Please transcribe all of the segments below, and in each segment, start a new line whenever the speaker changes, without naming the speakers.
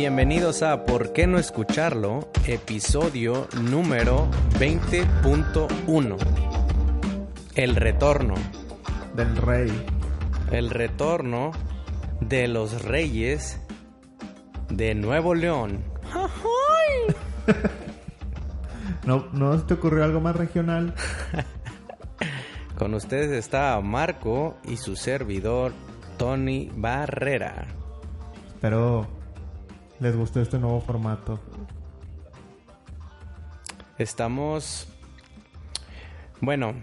Bienvenidos a ¿Por qué no escucharlo? Episodio número 20.1. El retorno.
Del rey.
El retorno de los reyes de Nuevo León.
¿No, ¿No se te ocurrió algo más regional?
Con ustedes está Marco y su servidor Tony Barrera.
Espero les gustó este nuevo formato.
Estamos... Bueno,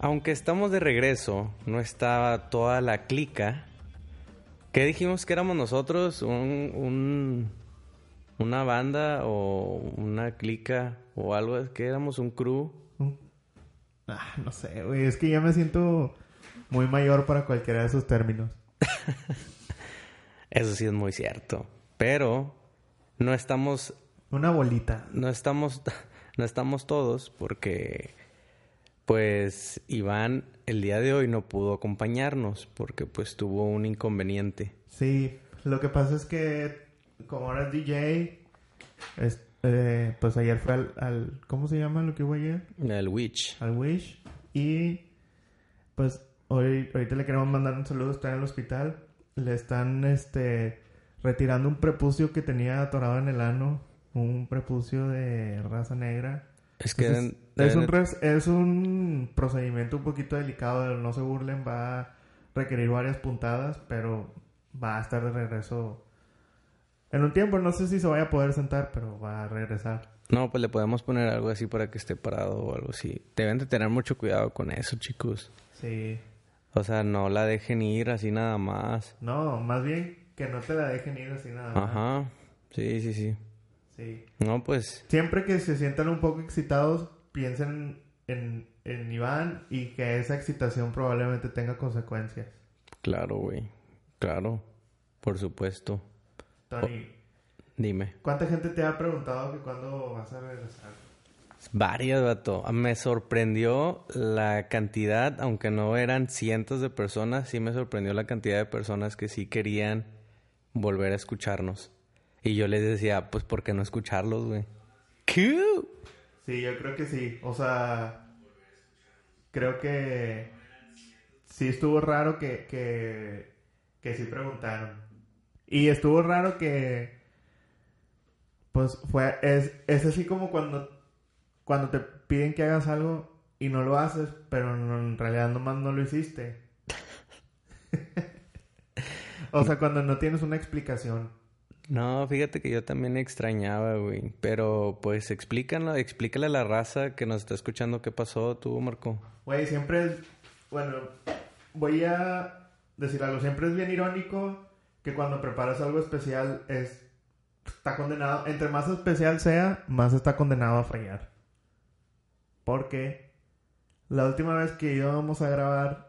aunque estamos de regreso, no está toda la clica. ¿Qué dijimos que éramos nosotros? ¿Un, un, una banda o una clica o algo? ¿Que éramos un crew?
Ah, no sé, güey. Es que ya me siento muy mayor para cualquiera de esos términos.
Eso sí es muy cierto. Pero no estamos...
Una bolita.
No estamos, no estamos todos porque pues Iván el día de hoy no pudo acompañarnos porque pues tuvo un inconveniente.
Sí, lo que pasa es que como ahora es DJ, eh, pues ayer fue al, ¿Cómo se llama lo que hubo ayer?
Al Witch.
Al Wish. Y pues hoy, ahorita le queremos mandar un saludo, está en el hospital. Le están este retirando un prepucio que tenía atorado en el ano. Un prepucio de raza negra.
Es que
es, un es un procedimiento un poquito delicado, no se burlen, va a requerir varias puntadas, pero va a estar de regreso en un tiempo. No sé si se vaya a poder sentar, pero va a regresar.
No, pues le podemos poner algo así para que esté parado o algo así. Deben de tener mucho cuidado con eso, chicos.
Sí.
O sea, no la dejen ir así nada más.
No, más bien que no te la dejen ir así nada más.
Ajá. Sí, sí, sí.
Sí.
No, pues.
Siempre que se sientan un poco excitados, piensen en, en Iván y que esa excitación probablemente tenga consecuencias.
Claro, güey. Claro. Por supuesto.
Tony.
dime.
¿Cuánta gente te ha preguntado que cuándo vas a regresar?
Varias, vato. Me sorprendió la cantidad, aunque no eran cientos de personas, sí me sorprendió la cantidad de personas que sí querían volver a escucharnos. Y yo les decía, pues, ¿por qué no escucharlos, güey? ¿Qué?
Sí, yo creo que sí. O sea, creo que sí estuvo raro que, que, que sí preguntaron. Y estuvo raro que, pues, fue, es, es así como cuando, cuando te piden que hagas algo y no lo haces, pero en realidad nomás no lo hiciste. o sea, cuando no tienes una explicación.
No, fíjate que yo también extrañaba, güey. Pero pues explícanlo, explícale a la raza que nos está escuchando qué pasó tú, Marco.
Güey, siempre es. Bueno, voy a decir algo. Siempre es bien irónico que cuando preparas algo especial es. Está condenado. Entre más especial sea, más está condenado a fallar. Porque la última vez que íbamos a grabar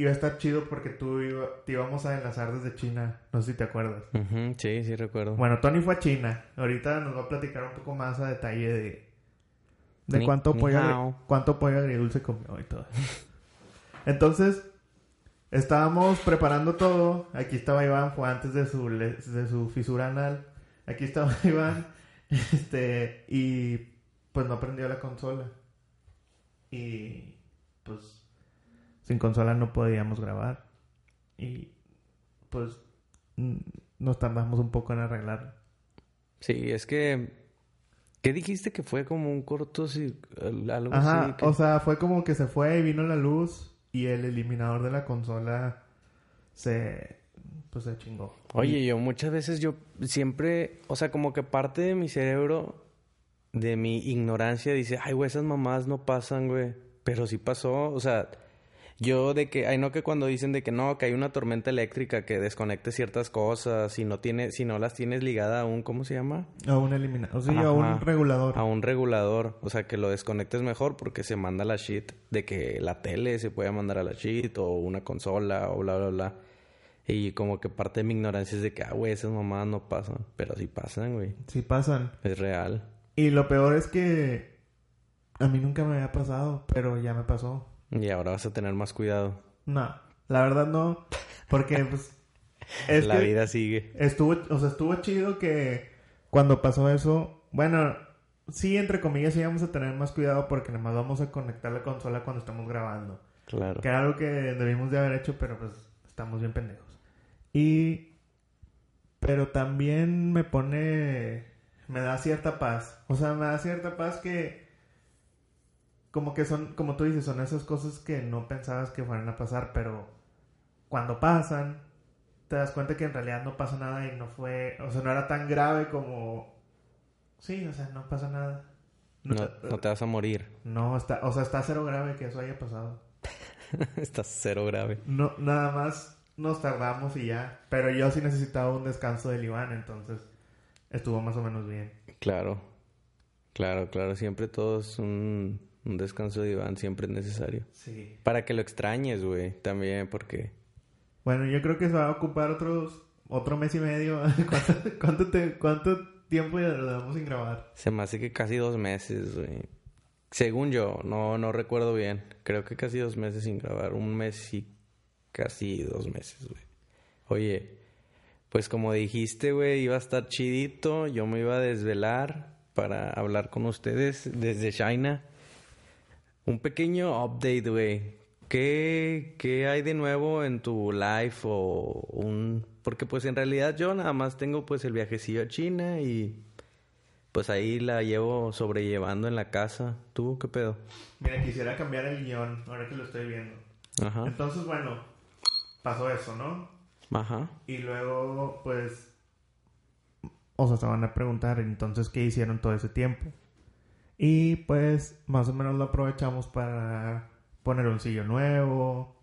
iba a estar chido porque tú te íbamos a enlazar desde China. No sé si te acuerdas.
sí, sí recuerdo.
Bueno, Tony fue a China. Ahorita nos va a platicar un poco más a detalle de, de cuánto, pollo, cuánto pollo agridulce comió y todo. Entonces, estábamos preparando todo. Aquí estaba Iván, fue antes de su, de su fisura anal. Aquí estaba Iván. Este, y pues no prendió la consola. Y pues sin consola no podíamos grabar. Y pues nos tardamos un poco en arreglar.
Sí, es que... ¿Qué dijiste que fue como un corto algo
Ajá, o sea, fue como que se fue y vino la luz y el eliminador de la consola se pues se chingó.
Oye, yo muchas veces yo siempre, o sea, como que parte de mi cerebro de mi ignorancia dice, "Ay, güey, esas mamás no pasan, güey." Pero sí pasó, o sea, yo de que, hay no que cuando dicen de que no, que hay una tormenta eléctrica que desconecte ciertas cosas, si no tiene, si no las tienes ligada a un, ¿cómo se llama?
A un eliminador, o sea, a un regulador.
A un regulador, o sea, que lo desconectes mejor porque se manda la shit de que la tele se puede mandar a la shit o una consola o bla, bla, bla. Y como que parte de mi ignorancia es de que, ah, güey, esas mamadas no pasan. Pero sí pasan, güey.
Sí pasan.
Es real.
Y lo peor es que a mí nunca me había pasado, pero ya me pasó.
Y ahora vas a tener más cuidado.
No, la verdad no. Porque, pues,
la vida sigue.
Estuvo, o sea, estuvo chido que cuando pasó eso, bueno, sí, entre comillas, íbamos a tener más cuidado porque nada más vamos a conectar la consola cuando estamos grabando. Claro. Que era algo que debimos de haber hecho, pero pues estamos bien pendejos. Y... Pero también me pone... Me da cierta paz. O sea, me da cierta paz que... Como que son, como tú dices, son esas cosas que no pensabas que fueran a pasar, pero cuando pasan, te das cuenta que en realidad no pasa nada y no fue, o sea, no era tan grave como, sí, o sea, no pasa nada.
No, te, vas a morir.
No, está, o sea, está cero grave que eso haya pasado.
está cero grave.
No, nada más nos tardamos y ya. Pero yo sí necesitaba un descanso del Iván, entonces estuvo más o menos bien.
Claro, claro, claro. Siempre todo es un, un descanso de Iván, siempre es necesario. Sí. Para que lo extrañes, güey, también, porque
bueno, yo creo que se va a ocupar otros otro mes y medio. ¿Cuánto, cuánto, tiempo ya damos sin grabar?
Se me hace que casi dos meses, güey. Según yo, no, no recuerdo bien. Creo que casi dos meses sin grabar. Un mes y casi dos meses, güey. Oye, pues como dijiste, güey, iba a estar chidito. Yo me iba a desvelar para hablar con ustedes desde China. Un pequeño update, güey. ¿Qué, ¿Qué hay de nuevo en tu life o un...? Porque pues en realidad yo nada más tengo pues el viajecillo a China y pues ahí la llevo sobrellevando en la casa. ¿Tú qué pedo?
Mira, quisiera cambiar el guion ahora que lo estoy viendo. Ajá. Entonces, bueno, pasó eso, ¿no? Ajá. Y luego, pues, o sea, se van a preguntar entonces qué hicieron todo ese tiempo. Y pues, más o menos lo aprovechamos para poner un sillón nuevo,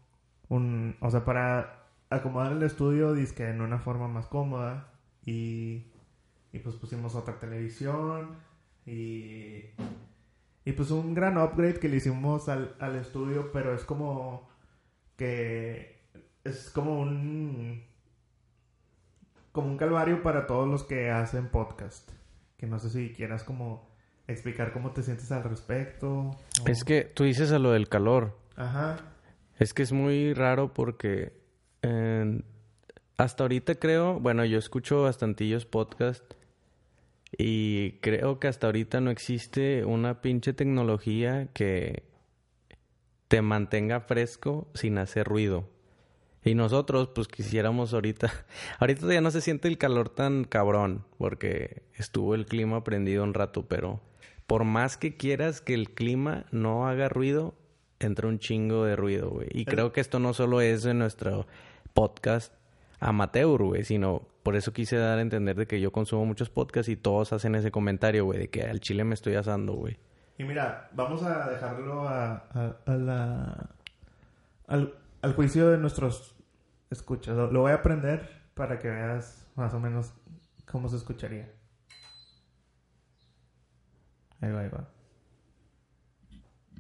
un, o sea, para acomodar el estudio disque en una forma más cómoda y, y pues pusimos otra televisión y, y pues un gran upgrade que le hicimos al, al estudio, pero es como que es como un como un calvario para todos los que hacen podcast. Que no sé si quieras como explicar cómo te sientes al respecto.
Es que tú dices a lo del calor. Ajá. Es que es muy raro porque hasta ahorita creo, bueno, yo escucho bastantillos podcast y creo que hasta ahorita no existe una pinche tecnología que te mantenga fresco sin hacer ruido. Y nosotros, pues quisiéramos ahorita, ahorita ya no se siente el calor tan cabrón, porque estuvo el clima prendido un rato, pero por más que quieras que el clima no haga ruido, entra un chingo de ruido, güey. Y creo que esto no solo es de nuestro podcast amateur, güey, sino por eso quise dar a entender de que yo consumo muchos podcasts y todos hacen ese comentario, güey, de que al chile me estoy asando, güey.
Y mira, vamos a dejarlo a, a, la, al, al, juicio de nuestros escuchas. Lo voy a aprender para que veas más o menos cómo se escucharía. Ahí va, ahí va.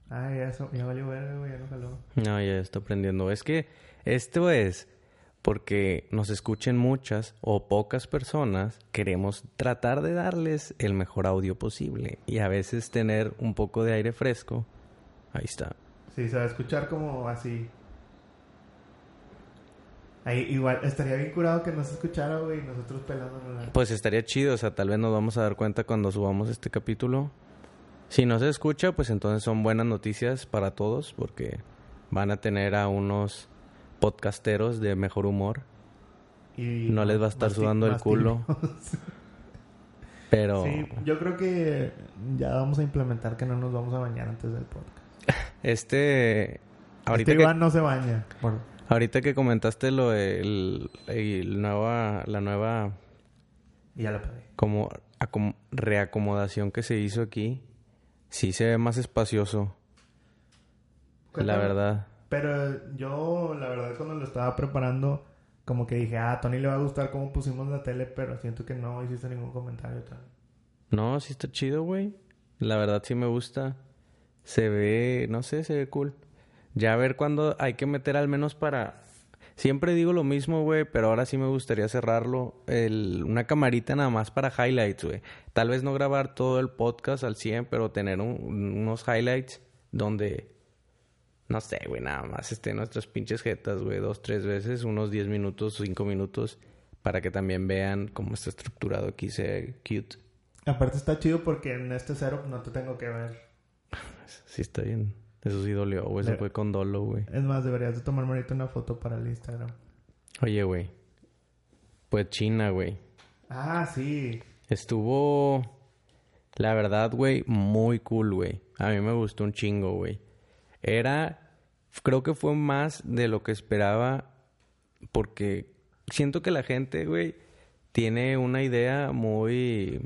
Ay, eso, ya valió verga, güey, ya no jaló.
No, ya está aprendiendo. Es que esto es porque nos escuchen muchas o pocas personas, queremos tratar de darles el mejor audio posible y a veces tener un poco de aire fresco. Ahí está.
Sí, se va a escuchar como así. Ahí igual estaría bien curado que nos escuchara, güey, nosotros pelándonos.
Pues estaría chido, o sea, tal vez nos vamos a dar cuenta cuando subamos este capítulo si no se escucha, pues entonces son buenas noticias para todos porque van a tener a unos podcasteros de mejor humor. Y no les va a estar sudando el culo.
Pero... Sí, yo creo que ya vamos a implementar que no nos vamos a bañar antes del podcast.
Este...
Ahorita este Iván no se baña.
Ahorita que comentaste lo de el, nueva, la nueva...
Ya la pagué.
Como reacomodación que se hizo aquí Sí, se ve más espacioso. La verdad.
Pero yo, la verdad, cuando lo estaba preparando, como que dije, ah, a Tony le va a gustar cómo pusimos la tele, pero siento que no hiciste ningún comentario. Tal.
No, sí está chido, güey. La verdad sí me gusta. Se ve, no sé, se ve cool. Ya a ver cuándo hay que meter al menos para Siempre digo lo mismo, güey, pero ahora sí me gustaría cerrarlo. El, una camarita nada más para highlights, güey. Tal vez no grabar todo el podcast al 100, pero tener unos highlights donde no sé, güey, nada más esté nuestras pinches jetas, güey, dos, tres veces, unos diez minutos, cinco minutos, para que también vean cómo está estructurado aquí, sea cute.
Aparte está chido porque en este cero no te tengo que ver.
Sí, está bien. Eso sí dolió, güey. Eso fue con dolo, güey.
Es más, deberías de tomarme ahorita una foto para el Instagram.
Oye, güey. Pues China, güey.
Ah, sí.
Estuvo, la verdad, güey, muy cool, güey. A mí me gustó un chingo, güey. Era, creo que fue más de lo que esperaba porque siento que la gente, güey, tiene una idea muy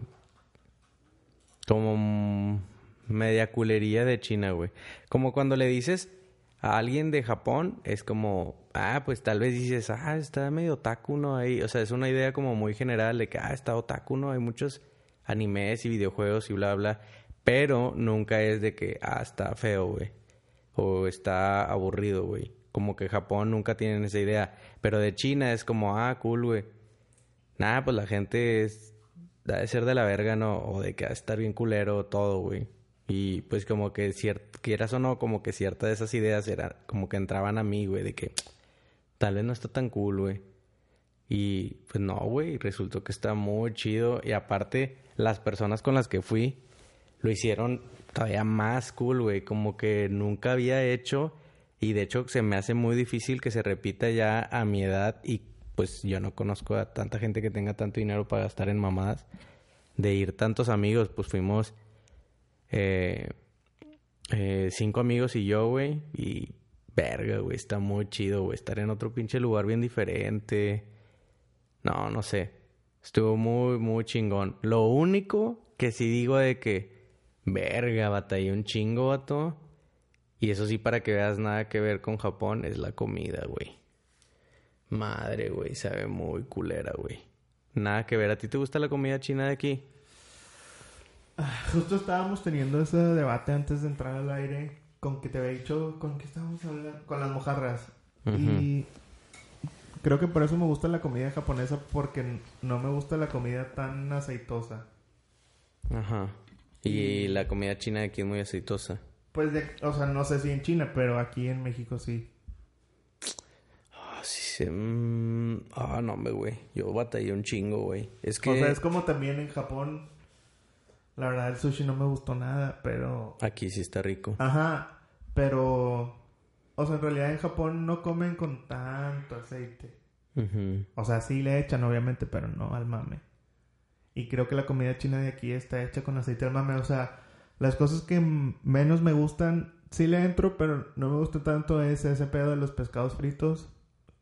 como media culería de China, güey. Como cuando le dices a alguien de Japón, es como, ah, pues tal vez dices, ah, está medio otaku, ¿no? Ahí, o sea, es una idea como muy general de que, ah, está otaku, ¿no? Hay muchos animes y videojuegos y bla, bla. Pero nunca es de que, ah, está feo, güey. O está aburrido, güey. Como que Japón nunca tienen esa idea. Pero de China es como, ah, cool, güey. Nada, pues la gente es, de ser de la verga, ¿no? O de que a estar bien culero todo, güey. Y pues como que quieras o no, como que ciertas de esas ideas eran como que entraban a mí, güey, de que tal vez no está tan cool, güey. Y pues no, güey, resultó que está muy chido. Y aparte, las personas con las que fui lo hicieron todavía más cool, güey. Como que nunca había hecho. Y de hecho se me hace muy difícil que se repita ya a mi edad. Y pues yo no conozco a tanta gente que tenga tanto dinero para gastar en mamadas. De ir tantos amigos, pues fuimos eh, eh, cinco amigos y yo, güey. Y verga, güey, está muy chido, güey. Estar en otro pinche lugar bien diferente. No, no sé. Estuvo muy, muy chingón. Lo único que sí digo de que, verga, batallé un chingo, vato. Y eso sí, para que veas nada que ver con Japón, es la comida, güey. Madre, güey, sabe muy culera, güey. Nada que ver. ¿A ti te gusta la comida china de aquí?
Justo estábamos teniendo ese debate antes de entrar al aire con que te había dicho, ¿con qué estábamos hablando? Con las mojarras. Y creo que por eso me gusta la comida japonesa porque no me gusta la comida tan aceitosa.
Ajá. Y la comida china de aquí es muy aceitosa.
Pues, o sea, no sé si en China, pero aquí en México sí.
Ah, sí, mm, Ah, no, güey. Yo batallé un chingo, güey. Es que...
O sea, es como también en Japón la verdad, el sushi no me gustó nada, pero...
Aquí sí está rico.
Ajá, pero... O sea, en realidad en Japón no comen con tanto aceite. O sea, sí le echan, obviamente, pero no al mame. Y creo que la comida china de aquí está hecha con aceite al mame. O sea, las cosas que menos me gustan, sí le entro, pero no me gusta tanto es ese pedo de los pescados fritos.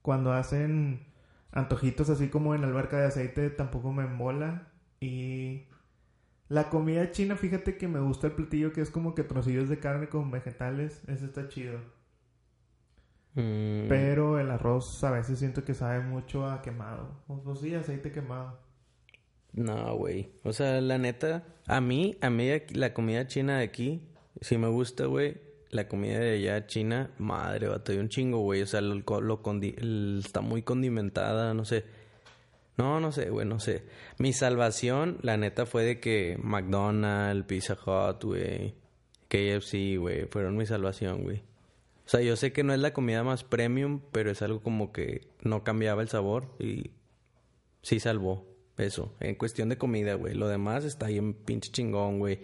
Cuando hacen antojitos así como en alberca de aceite, tampoco me embola. Y la comida china, fíjate que me gusta el platillo que es como que trocillos de carne con vegetales. Ese está chido. Mm. Pero el arroz a veces siento que sabe mucho a quemado. O, sí, aceite quemado.
No, güey. O sea, la neta, a mí, a mí la comida china de aquí, sí me gusta, güey. La comida de allá china, madre, batalló un chingo, güey. O sea, lo, está muy condimentada, no sé. No, no sé, güey, no sé. Mi salvación, la neta, fue de que McDonald's, Pizza Hut, güey, KFC, güey, fueron mi salvación, güey. O sea, yo sé que no es la comida más premium, pero es algo como que no cambiaba el sabor y sí salvó eso. En cuestión de comida, güey. Lo demás está ahí en pinche chingón, güey.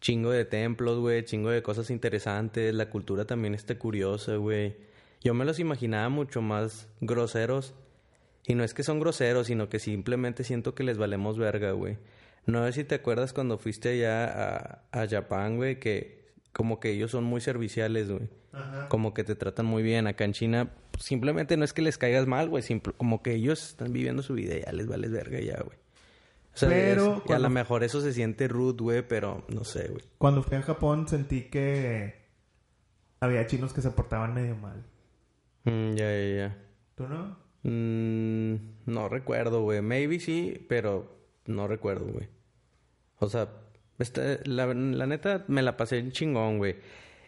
Chingo de templos, güey. Chingo de cosas interesantes. La cultura también está curiosa, güey. Yo me los imaginaba mucho más groseros y no es que son groseros, sino que simplemente siento que les valemos verga, güey. No sé si te acuerdas cuando fuiste allá a, a Japón, güey, que como que ellos son muy serviciales, güey. Como que te tratan muy bien. Acá en China, simplemente no es que les caigas mal, güey. Como que ellos están viviendo su vida y ya les vales verga ya, güey. O sea, pero... a lo mejor eso se siente rude, güey, pero no sé, güey.
Cuando fui a Japón sentí que había chinos que se portaban medio mal.
Mm, ya, ya, ya.
¿Tú no?
Mm, no recuerdo, güey. Maybe sí, pero no recuerdo, güey. O sea, este, la, neta me la pasé chingón, güey.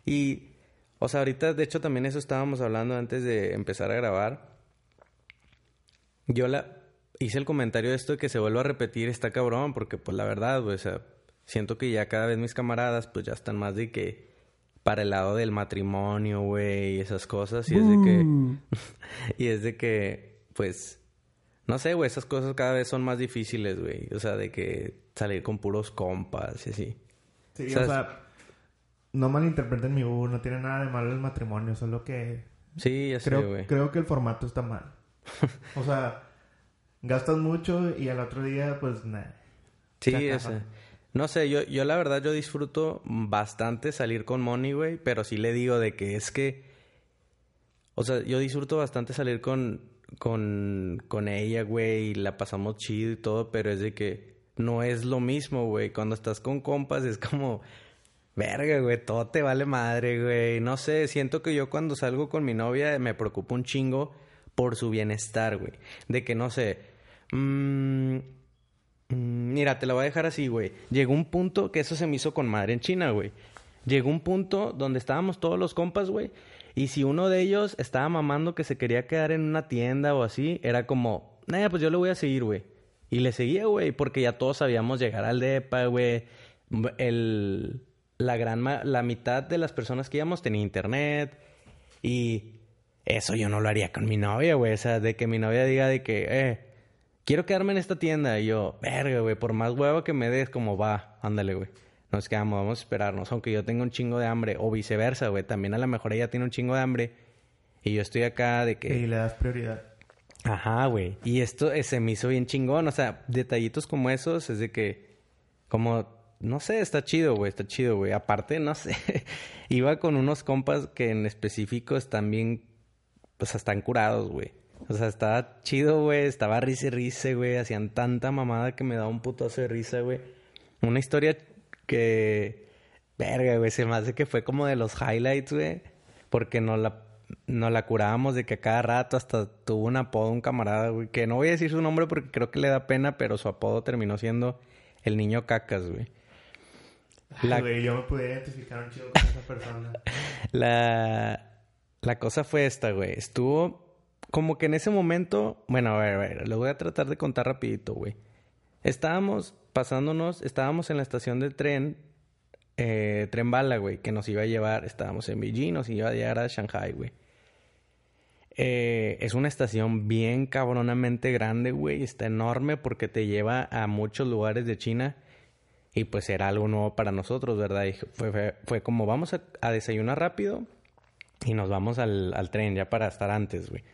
Y, o sea, ahorita, de hecho, también eso estábamos hablando antes de empezar a grabar. Yo la hice el comentario de esto de que se vuelva a repetir, está cabrón, porque, pues, la verdad, güey, o sea, siento que ya cada vez mis camaradas, pues, ya están más de que para el lado del matrimonio, güey, y esas cosas. Y es de que. y es de que, pues. No sé, güey, esas cosas cada vez son más difíciles, güey. O sea, de que salir con puros compas y así.
Sí, o sea, no malinterpreten mi U, no tiene nada de malo el matrimonio, solo que...
Sí, ya
creo,
güey.
Creo que el formato está mal. o sea, gastas mucho y al otro día, pues, nada.
Sí, ese. No sé, yo, yo la verdad yo disfruto bastante salir con Moni, güey, pero sí le digo de que es que... O sea, yo disfruto bastante salir con, con, con ella, güey, y la pasamos chido y todo, pero es de que no es lo mismo, güey. Cuando estás con compas es como Verga, güey, todo te vale madre, güey. No sé, siento que yo cuando salgo con mi novia me preocupo un chingo por su bienestar, güey. De que no sé. Mmm, mira, te lo voy a dejar así, güey. Llegó un punto que eso se me hizo con madre en China, güey. Llegó un punto donde estábamos todos los compas, güey. Y si uno de ellos estaba mamando que se quería quedar en una tienda o así, era como, nah, pues yo le voy a seguir, güey. Y le seguía, güey, porque ya todos sabíamos llegar al DEPA, güey. El la gran la mitad de las personas que íbamos tenía internet y eso yo no lo haría con mi novia, güey, o sea, de que mi novia diga de que, eh, quiero quedarme en esta tienda y yo, verga, güey, por más huevo que me des, como va, ándale, güey. Nos quedamos, vamos a esperarnos, aunque yo tenga un chingo de hambre o viceversa, güey, también a lo mejor ella tiene un chingo de hambre y yo estoy acá de que
y le das prioridad.
Ajá, güey. Y esto eh, se me hizo bien chingón, o sea, detallitos como esos es de que como no sé, está chido, güey, está chido, güey. Aparte, no sé, iba con unos compas que en específico están bien, o sea, están curados, güey. O sea, estaba chido, güey, estaba risa y risa, güey. Hacían tanta mamada que me daba un putazo de risa, güey. Una historia que, verga, güey, se me hace que fue como de los highlights, güey. Porque no la, no la curábamos de que a cada rato hasta tuvo un apodo un camarada, güey. Que no voy a decir su nombre porque creo que le da pena, pero su apodo terminó siendo el niño cacas, güey.
La... yo me pude identificar un chido con esa persona.
la... la cosa fue esta, güey. Estuvo como que en ese momento... Bueno, a ver, a ver. Lo voy a tratar de contar rapidito, güey. Estábamos pasándonos... Estábamos en la estación de tren... Eh, tren bala, güey. Que nos iba a llevar... Estábamos en Beijing. Nos iba a llegar a Shanghai, güey. Eh, es una estación bien cabronamente grande, güey. Está enorme porque te lleva a muchos lugares de China. Y pues era algo nuevo para nosotros, ¿verdad? Fue, fue, como vamos a, desayunar rápido y nos vamos al, al tren ya para estar antes, güey.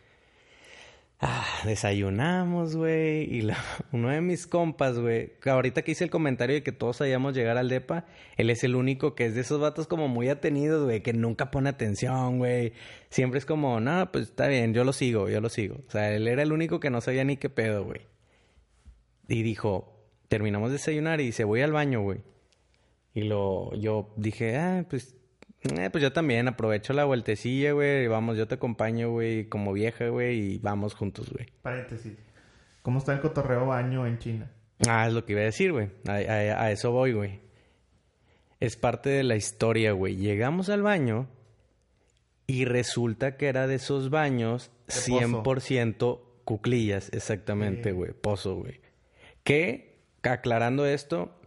Ah, desayunamos, güey. Y uno de mis compas, güey, ahorita que hice el comentario de que todos sabíamos llegar al DEPA, él es el único que es de esos vatos como muy atenidos, güey, que nunca pone atención, güey. Siempre es como, no, pues está bien, yo lo sigo, yo lo sigo. O sea, él era el único que no sabía ni qué pedo, güey. Y dijo, terminamos de desayunar y dice, voy al baño, güey. Y lo, yo dije, ah, pues, eh, pues yo también aprovecho la vueltecilla, güey. Vamos, yo te acompaño, güey, como vieja, güey, y vamos juntos, güey.
Paréntesis. ¿Cómo está el cotorreo baño en China?
Ah, es lo que iba a decir, güey. A, a eso voy, güey. Es parte de la historia, güey. Llegamos al baño y resulta que era de esos baños 100% cuclillas, exactamente, güey. Pozo, güey. Que aclarando esto,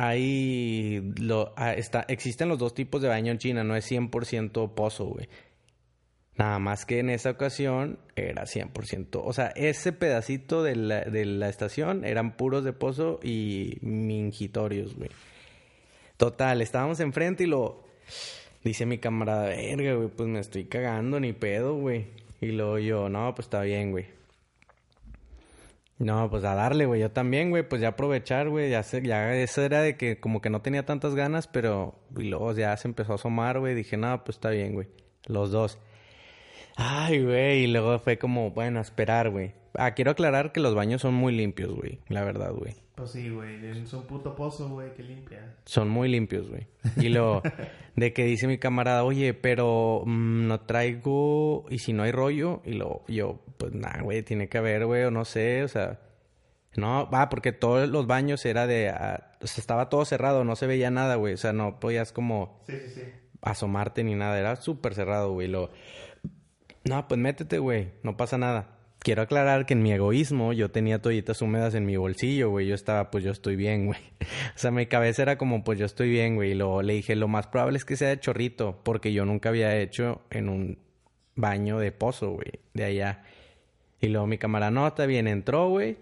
hay ah, está, existen los dos tipos de baño en China, no es 100% pozo, güey. Nada más que en esa ocasión era 100%. O sea, ese pedacito de la, de la estación eran puros de pozo y mingitorios, güey. Total, estábamos enfrente y lo... Dice mi camarada, verga, güey, pues me estoy cagando, ni pedo, güey. Y luego yo, no, pues está bien, güey. No, pues a darle, güey. Yo también, güey. Pues ya aprovechar, güey. Ya, ya eso era de que como que no tenía tantas ganas, pero... Y luego ya se empezó a asomar, güey. Dije, no, pues está bien, güey. Los dos. Ay, güey. Y luego fue como, bueno, esperar, güey. Ah, quiero aclarar que los baños son muy limpios, güey. La verdad, güey.
Pues sí, güey. Son puto pozo, güey. Que limpia.
Son muy limpios, güey. Y lo de que dice mi camarada, oye, pero mm, no traigo... ¿Y si no hay rollo? Y lo yo, pues nada, güey. Tiene que haber, güey. O no sé, o sea... No, va, porque todos los baños era de... Ah, o sea, estaba todo cerrado. No se veía nada, güey. O sea, no podías como...
Sí, sí, sí.
Asomarte ni nada. Era súper cerrado, güey. Lo... No, pues métete, güey. No pasa nada. Quiero aclarar que en mi egoísmo yo tenía toallitas húmedas en mi bolsillo, güey. Yo estaba, pues yo estoy bien, güey. O sea, mi cabeza era como, pues yo estoy bien, güey. Y luego le dije, lo más probable es que sea de chorrito, porque yo nunca había hecho en un baño de pozo, güey, de allá. Y luego mi cámara no, está bien, entró, güey.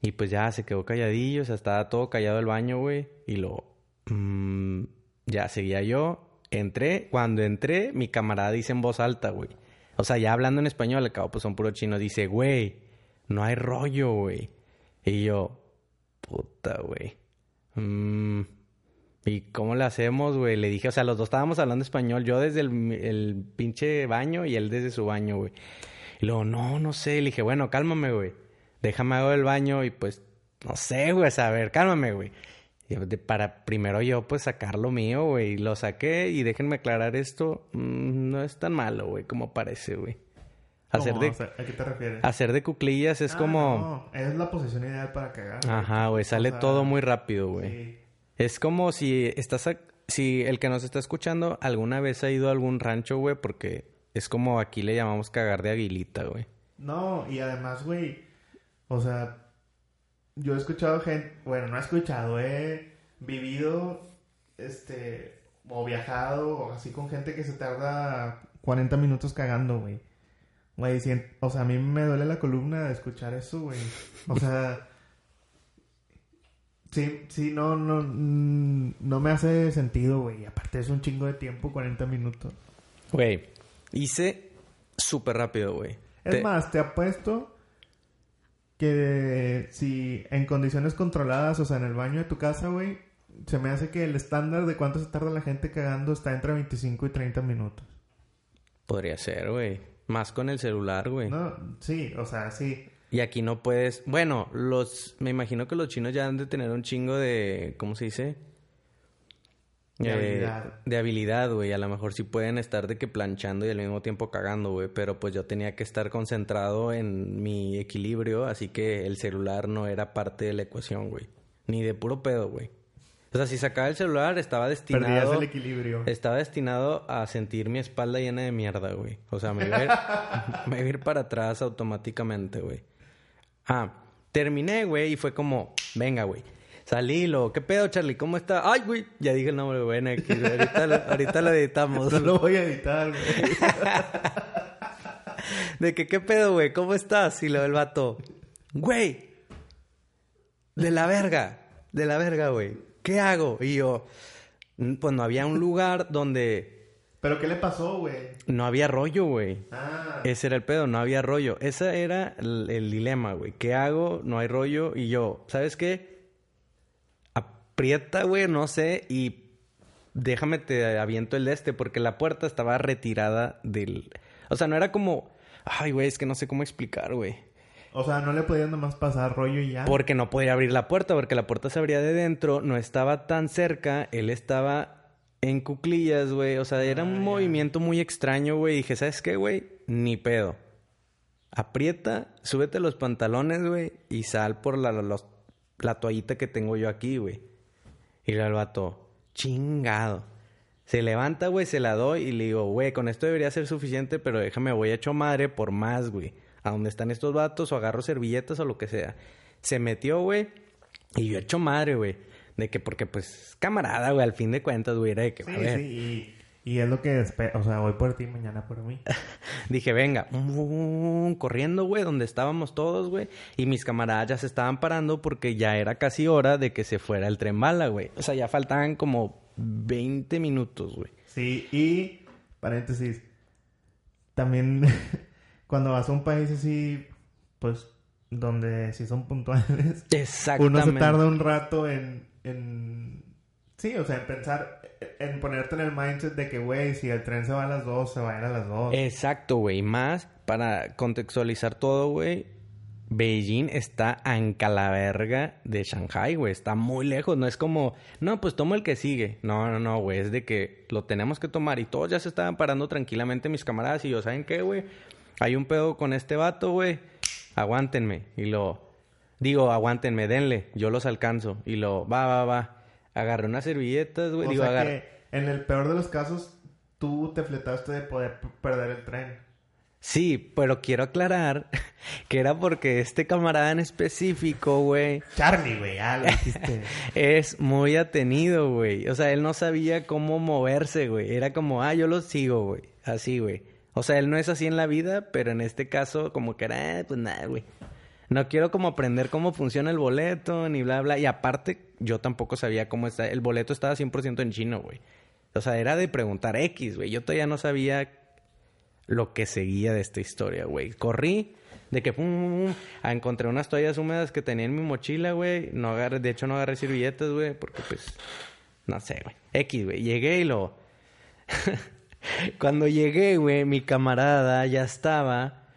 Y pues ya se quedó calladillo, o sea, estaba todo callado el baño, güey. Y luego, mmm, ya seguía yo. Entré, cuando entré, mi camarada dice en voz alta, güey. O sea, ya hablando en español, al cabo, pues son puro chino. Dice, güey, no hay rollo, güey. Y yo, puta, güey. Mmm. ¿Y cómo le hacemos, güey? Le dije, o sea, los dos estábamos hablando español. Yo desde el, el pinche baño y él desde su baño, güey. Y luego, no, no sé. Le dije, bueno, cálmame, güey. Déjame hago el baño y pues, no sé, güey, a ver, cálmame, güey. Para primero yo, pues, sacar lo mío, güey. Lo saqué y déjenme aclarar esto. Mm, no es tan malo, güey, como parece, güey.
Hacer de, ¿A qué te refieres?
Hacer de cuclillas es
ah,
como...
No, es la posición ideal para cagar.
Ajá, güey. Sale todo muy rápido, güey. Sí. Es como si estás... Si el que nos está escuchando alguna vez ha ido a algún rancho, güey, porque es como aquí le llamamos cagar de aguilita, güey.
No, y además, güey, o sea, yo he escuchado gente, bueno, no he escuchado, he vivido, este, o viajado, o así con gente que se tarda 40 minutos cagando, güey. Güey, o sea, a mí me duele la columna de escuchar eso, güey. O sea, sí, sí, no, no, mm, no me hace sentido, güey. Aparte es un chingo de tiempo, 40 minutos.
Güey, hice súper rápido, güey.
Es más, te apuesto que si en condiciones controladas, o sea, en el baño de tu casa, güey, se me hace que el estándar de cuánto se tarda la gente cagando está entre 25 y 30 minutos.
Podría ser, güey. Más con el celular, güey.
No, sí, o sea, sí.
Y aquí no puedes. Bueno, los. Me imagino que los chinos ya han de tener un chingo de. ¿Cómo se dice?
De eh, habilidad.
De habilidad, güey. A lo mejor sí pueden estar de que planchando y al mismo tiempo cagando, güey. Pero pues yo tenía que estar concentrado en mi equilibrio, así que el celular no era parte de la ecuación, güey. Ni de puro pedo, güey. O sea, si sacaba el celular, estaba destinado.
Perdías el equilibrio.
Estaba destinado a sentir mi espalda llena de mierda, güey. O sea, me iba a ir, me iba a ir para atrás automáticamente, güey. Ah, terminé, güey, y fue como, venga, güey. Salí, lo, ¿qué pedo, Charlie? ¿Cómo está? Ay, güey, ya dije el nombre, güey, ahorita, lo, ahorita lo editamos.
No lo voy a editar, güey.
de que, ¿qué pedo, güey? ¿Cómo estás? Y lo el vato, güey, de la verga, de la verga, güey. ¿Qué hago? Y yo, pues no había un lugar donde...
¿Pero qué le pasó, güey?
No había rollo, güey.
Ah.
Ese era el pedo, no había rollo. Ese era el, el dilema, güey. ¿Qué hago? No hay rollo. Y yo, ¿sabes qué? Aprieta, güey, no sé, y déjame te aviento el de este, porque la puerta estaba retirada del... O sea, no era como... Ay, güey, es que no sé cómo explicar, güey.
O sea, no le podían nomás pasar rollo y ya.
Porque no podía abrir la puerta, porque la puerta se abría de dentro, no estaba tan cerca, él estaba en cuclillas, güey. O sea, era un ah, movimiento muy extraño, güey. Dije, ¿sabes qué, güey? Ni pedo. Aprieta, súbete los pantalones, güey, y sal por la, la toallita que tengo yo aquí, güey. Y el vato, chingado. Se levanta, güey, se la doy y le digo, güey, con esto debería ser suficiente, pero déjame, voy a echar madre por más, güey. A dónde están estos vatos o agarro servilletas o lo que sea. Se metió, güey, y yo hecho madre, güey. De que, porque pues, camarada, güey, al fin de cuentas, güey, era de que,
sí, Sí, y es lo que espero, o sea, voy por ti, mañana por mí.
Dije, venga, corriendo, güey, donde estábamos todos, güey. Y mis camaradas ya se estaban parando porque ya era casi hora de que se fuera el tren bala, güey. O sea, ya faltaban como 20 minutos, güey.
Sí, y paréntesis, también cuando vas a un país así, pues, donde sí son puntuales.
Exactamente.
Uno se tarda un rato en, en... Sí, o sea, en pensar en ponerte en el mindset de que, güey, si el tren se va a las dos, se va a ir a las dos.
Exacto, güey. Más para contextualizar todo, güey. Beijing está anca la verga de Shanghai, güey. Está muy lejos. No es como, no, pues tomo el que sigue. No, no, no, güey. Es de que lo tenemos que tomar. Y todos ya se estaban parando tranquilamente, mis camaradas. Y yo, ¿saben qué, güey? Hay un pedo con este vato, güey. Aguántenme. Y lo, digo, aguántenme, denle. Yo los alcanzo. Y lo, va, va, va. Agarré unas servilletas, güey.
O Digo, sea que en el peor de los casos, tú te fletaste de poder perder el tren.
Sí, pero quiero aclarar que era porque este camarada en específico, güey.
Charlie, güey, ah, lo dijiste.
es muy atenido, güey. O sea, él no sabía cómo moverse, güey. Era como, ah, yo lo sigo, güey. Así, güey. O sea, él no es así en la vida, pero en este caso, como que era, eh, pues nada, güey. No quiero como aprender cómo funciona el boleto, ni bla, bla. Y aparte, yo tampoco sabía cómo está. El boleto estaba 100% en chino, güey. O sea, era de preguntar X, güey. Yo todavía no sabía lo que seguía de esta historia, güey. Corrí de que pum, encontré unas toallas húmedas que tenía en mi mochila, güey. No agarré, de hecho no agarré servilletas, güey, porque pues no sé, güey. X, güey. Llegué y lo Cuando llegué, güey, mi camarada ya estaba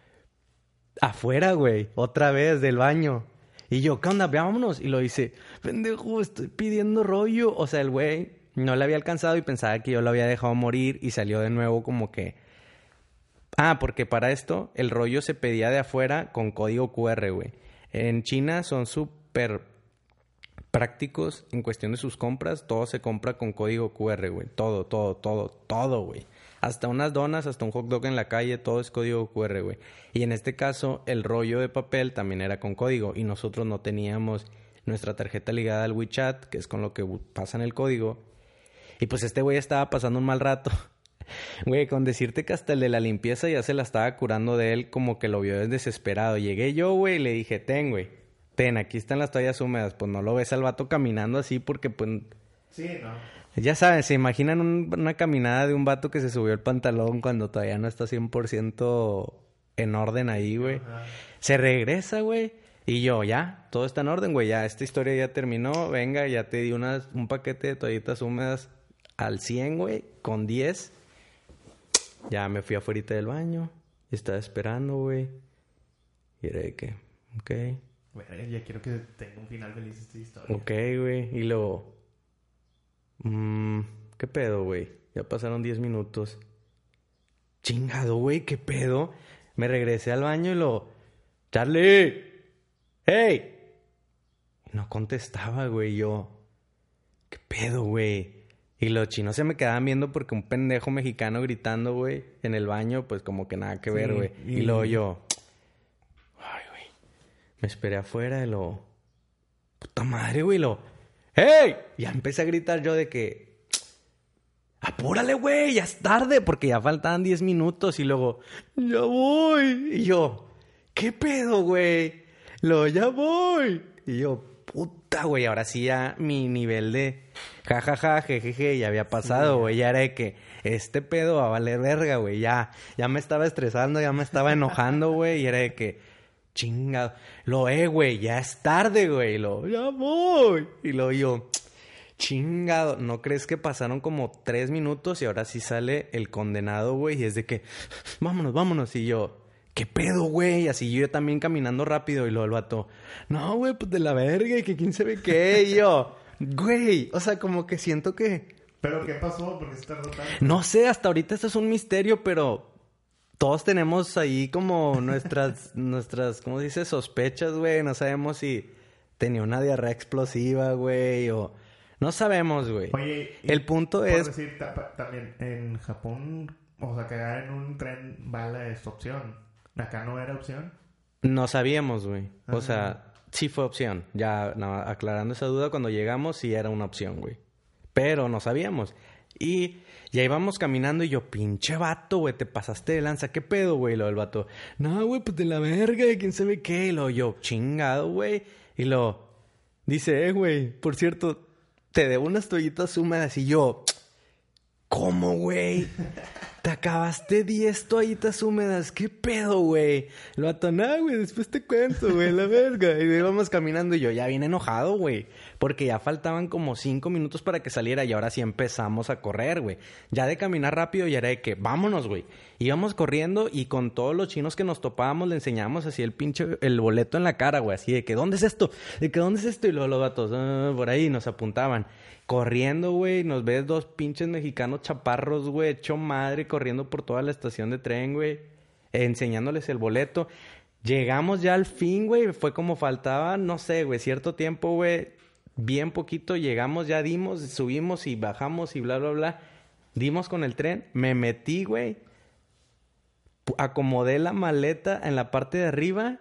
afuera, güey, otra vez del baño. Y yo, ¿qué onda? Vámonos. Y lo dice, pendejo, estoy pidiendo rollo. O sea, el güey no le había alcanzado y pensaba que yo lo había dejado morir y salió de nuevo como que Ah, porque para esto el rollo se pedía de afuera con código QR, güey. En China son súper prácticos en cuestión de sus compras. Todo se compra con código QR, güey. Todo, todo, todo, todo, güey. Hasta unas donas, hasta un hot dog en la calle, todo es código QR, güey. Y en este caso, el rollo de papel también era con código. Y nosotros no teníamos nuestra tarjeta ligada al WeChat, que es con lo que pasan el código. Y pues este güey estaba pasando un mal rato. Güey, con decirte que hasta el de la limpieza ya se la estaba curando de él, como que lo vio desesperado. Llegué yo, güey, y le dije, ten, güey, ten, aquí están las toallas húmedas. Pues no lo ves al vato caminando así porque, pues...
Sí, no.
Ya saben, se imaginan una caminada de un vato que se subió el pantalón cuando todavía no está 100% en orden ahí, güey. Se regresa, güey. Y yo, ya, todo está en orden, güey. Ya, esta historia ya terminó. Venga, ya te di unas, un paquete de toallitas húmedas al 100, güey, con 10. Ya me fui afuera del baño. Estaba esperando, güey. Y era de que, ok.
Bueno, ya quiero que tenga un final feliz esta historia.
Ok, güey. Y luego... Mmm, ¿Qué pedo, güey? Ya pasaron 10 minutos. Chingado, güey, ¿qué pedo? Me regresé al baño y lo... ¡Charlie! ¡Hey! Y no contestaba, güey. Yo... ¿Qué pedo, güey? Y los chinos se me quedaban viendo porque un pendejo mexicano gritando, güey, en el baño, pues como que nada que ver, güey. Y... luego yo, ay, güey, me esperé afuera y lo, puta madre, güey, lo, ¡hey! Ya empecé a gritar yo de que, apúrale, güey, ya es tarde, porque ya faltaban 10 minutos y luego, ya voy. Y yo, ¿qué pedo, güey? Lo, ya voy. Y yo, puta, güey, ahora sí ya mi nivel de jajaja, jejeje, ya había pasado, güey. Ya era de que este pedo va a valer verga, güey. Ya, ya me estaba estresando, ya me estaba enojando, güey. Y era de que, chingado. Lo, eh, güey, ya es tarde, güey. Lo, ya voy. Y lo yo, chingado. ¿No crees que pasaron como tres minutos y ahora sí sale el condenado, güey? Y es de que, vámonos, vámonos. Y yo, ¿qué pedo, güey? Así yo también caminando rápido y lo el vato, no, güey, pues de la verga, y que quién sabe qué. Y yo, Güey, o sea, como que siento que...
¿Pero qué pasó? ¿Por qué se tardó
No sé, hasta ahorita esto es un misterio, pero todos tenemos ahí como nuestras, nuestras, ¿cómo se dice? Sospechas, güey. No sabemos si tenía una diarrea explosiva, güey, o... No sabemos, güey. Oye, el punto
por
es...
decir, también en Japón, o sea, cagar en un tren bala es opción. ¿Acá no era opción?
No sabíamos, güey. O sea, sí fue opción. Ya aclarando esa duda, cuando llegamos sí era una opción, güey. Pero no sabíamos. Y ya íbamos caminando y yo, pinche vato, güey, te pasaste de lanza. ¿Qué pedo, güey? Lo del vato, no, güey, pues de la verga, de quién sabe qué. Y lo yo, chingado, güey. Y lo dice, eh, güey, por cierto, te debo unas toallitas húmedas. Y yo, ¿cómo, güey? Te acabaste 10 toallitas húmedas. ¿Qué pedo, güey? Lo atoná, güey. Después te cuento, güey. La verga. Y íbamos caminando y yo ya bien enojado, güey. Porque ya faltaban como 5 minutos para que saliera y ahora sí empezamos a correr, güey. Ya de caminar rápido ya era de que vámonos, güey. Íbamos corriendo y con todos los chinos que nos topábamos le enseñábamos así el pinche, el boleto en la cara, güey. Así de que, ¿dónde es esto? De que, ¿dónde es esto? Y luego los gatos, ah, por ahí nos apuntaban corriendo, güey. Nos ves dos pinches mexicanos chaparros, güey, hecho madre, corriendo por toda la estación de tren, güey. Enseñándoles el boleto. Llegamos ya al fin, güey. Fue como faltaba, no sé, güey, cierto tiempo, güey. Bien poquito, llegamos, ya dimos, subimos y bajamos y bla, bla, bla. Dimos con el tren. Me metí, güey. acomodé la maleta en la parte de arriba,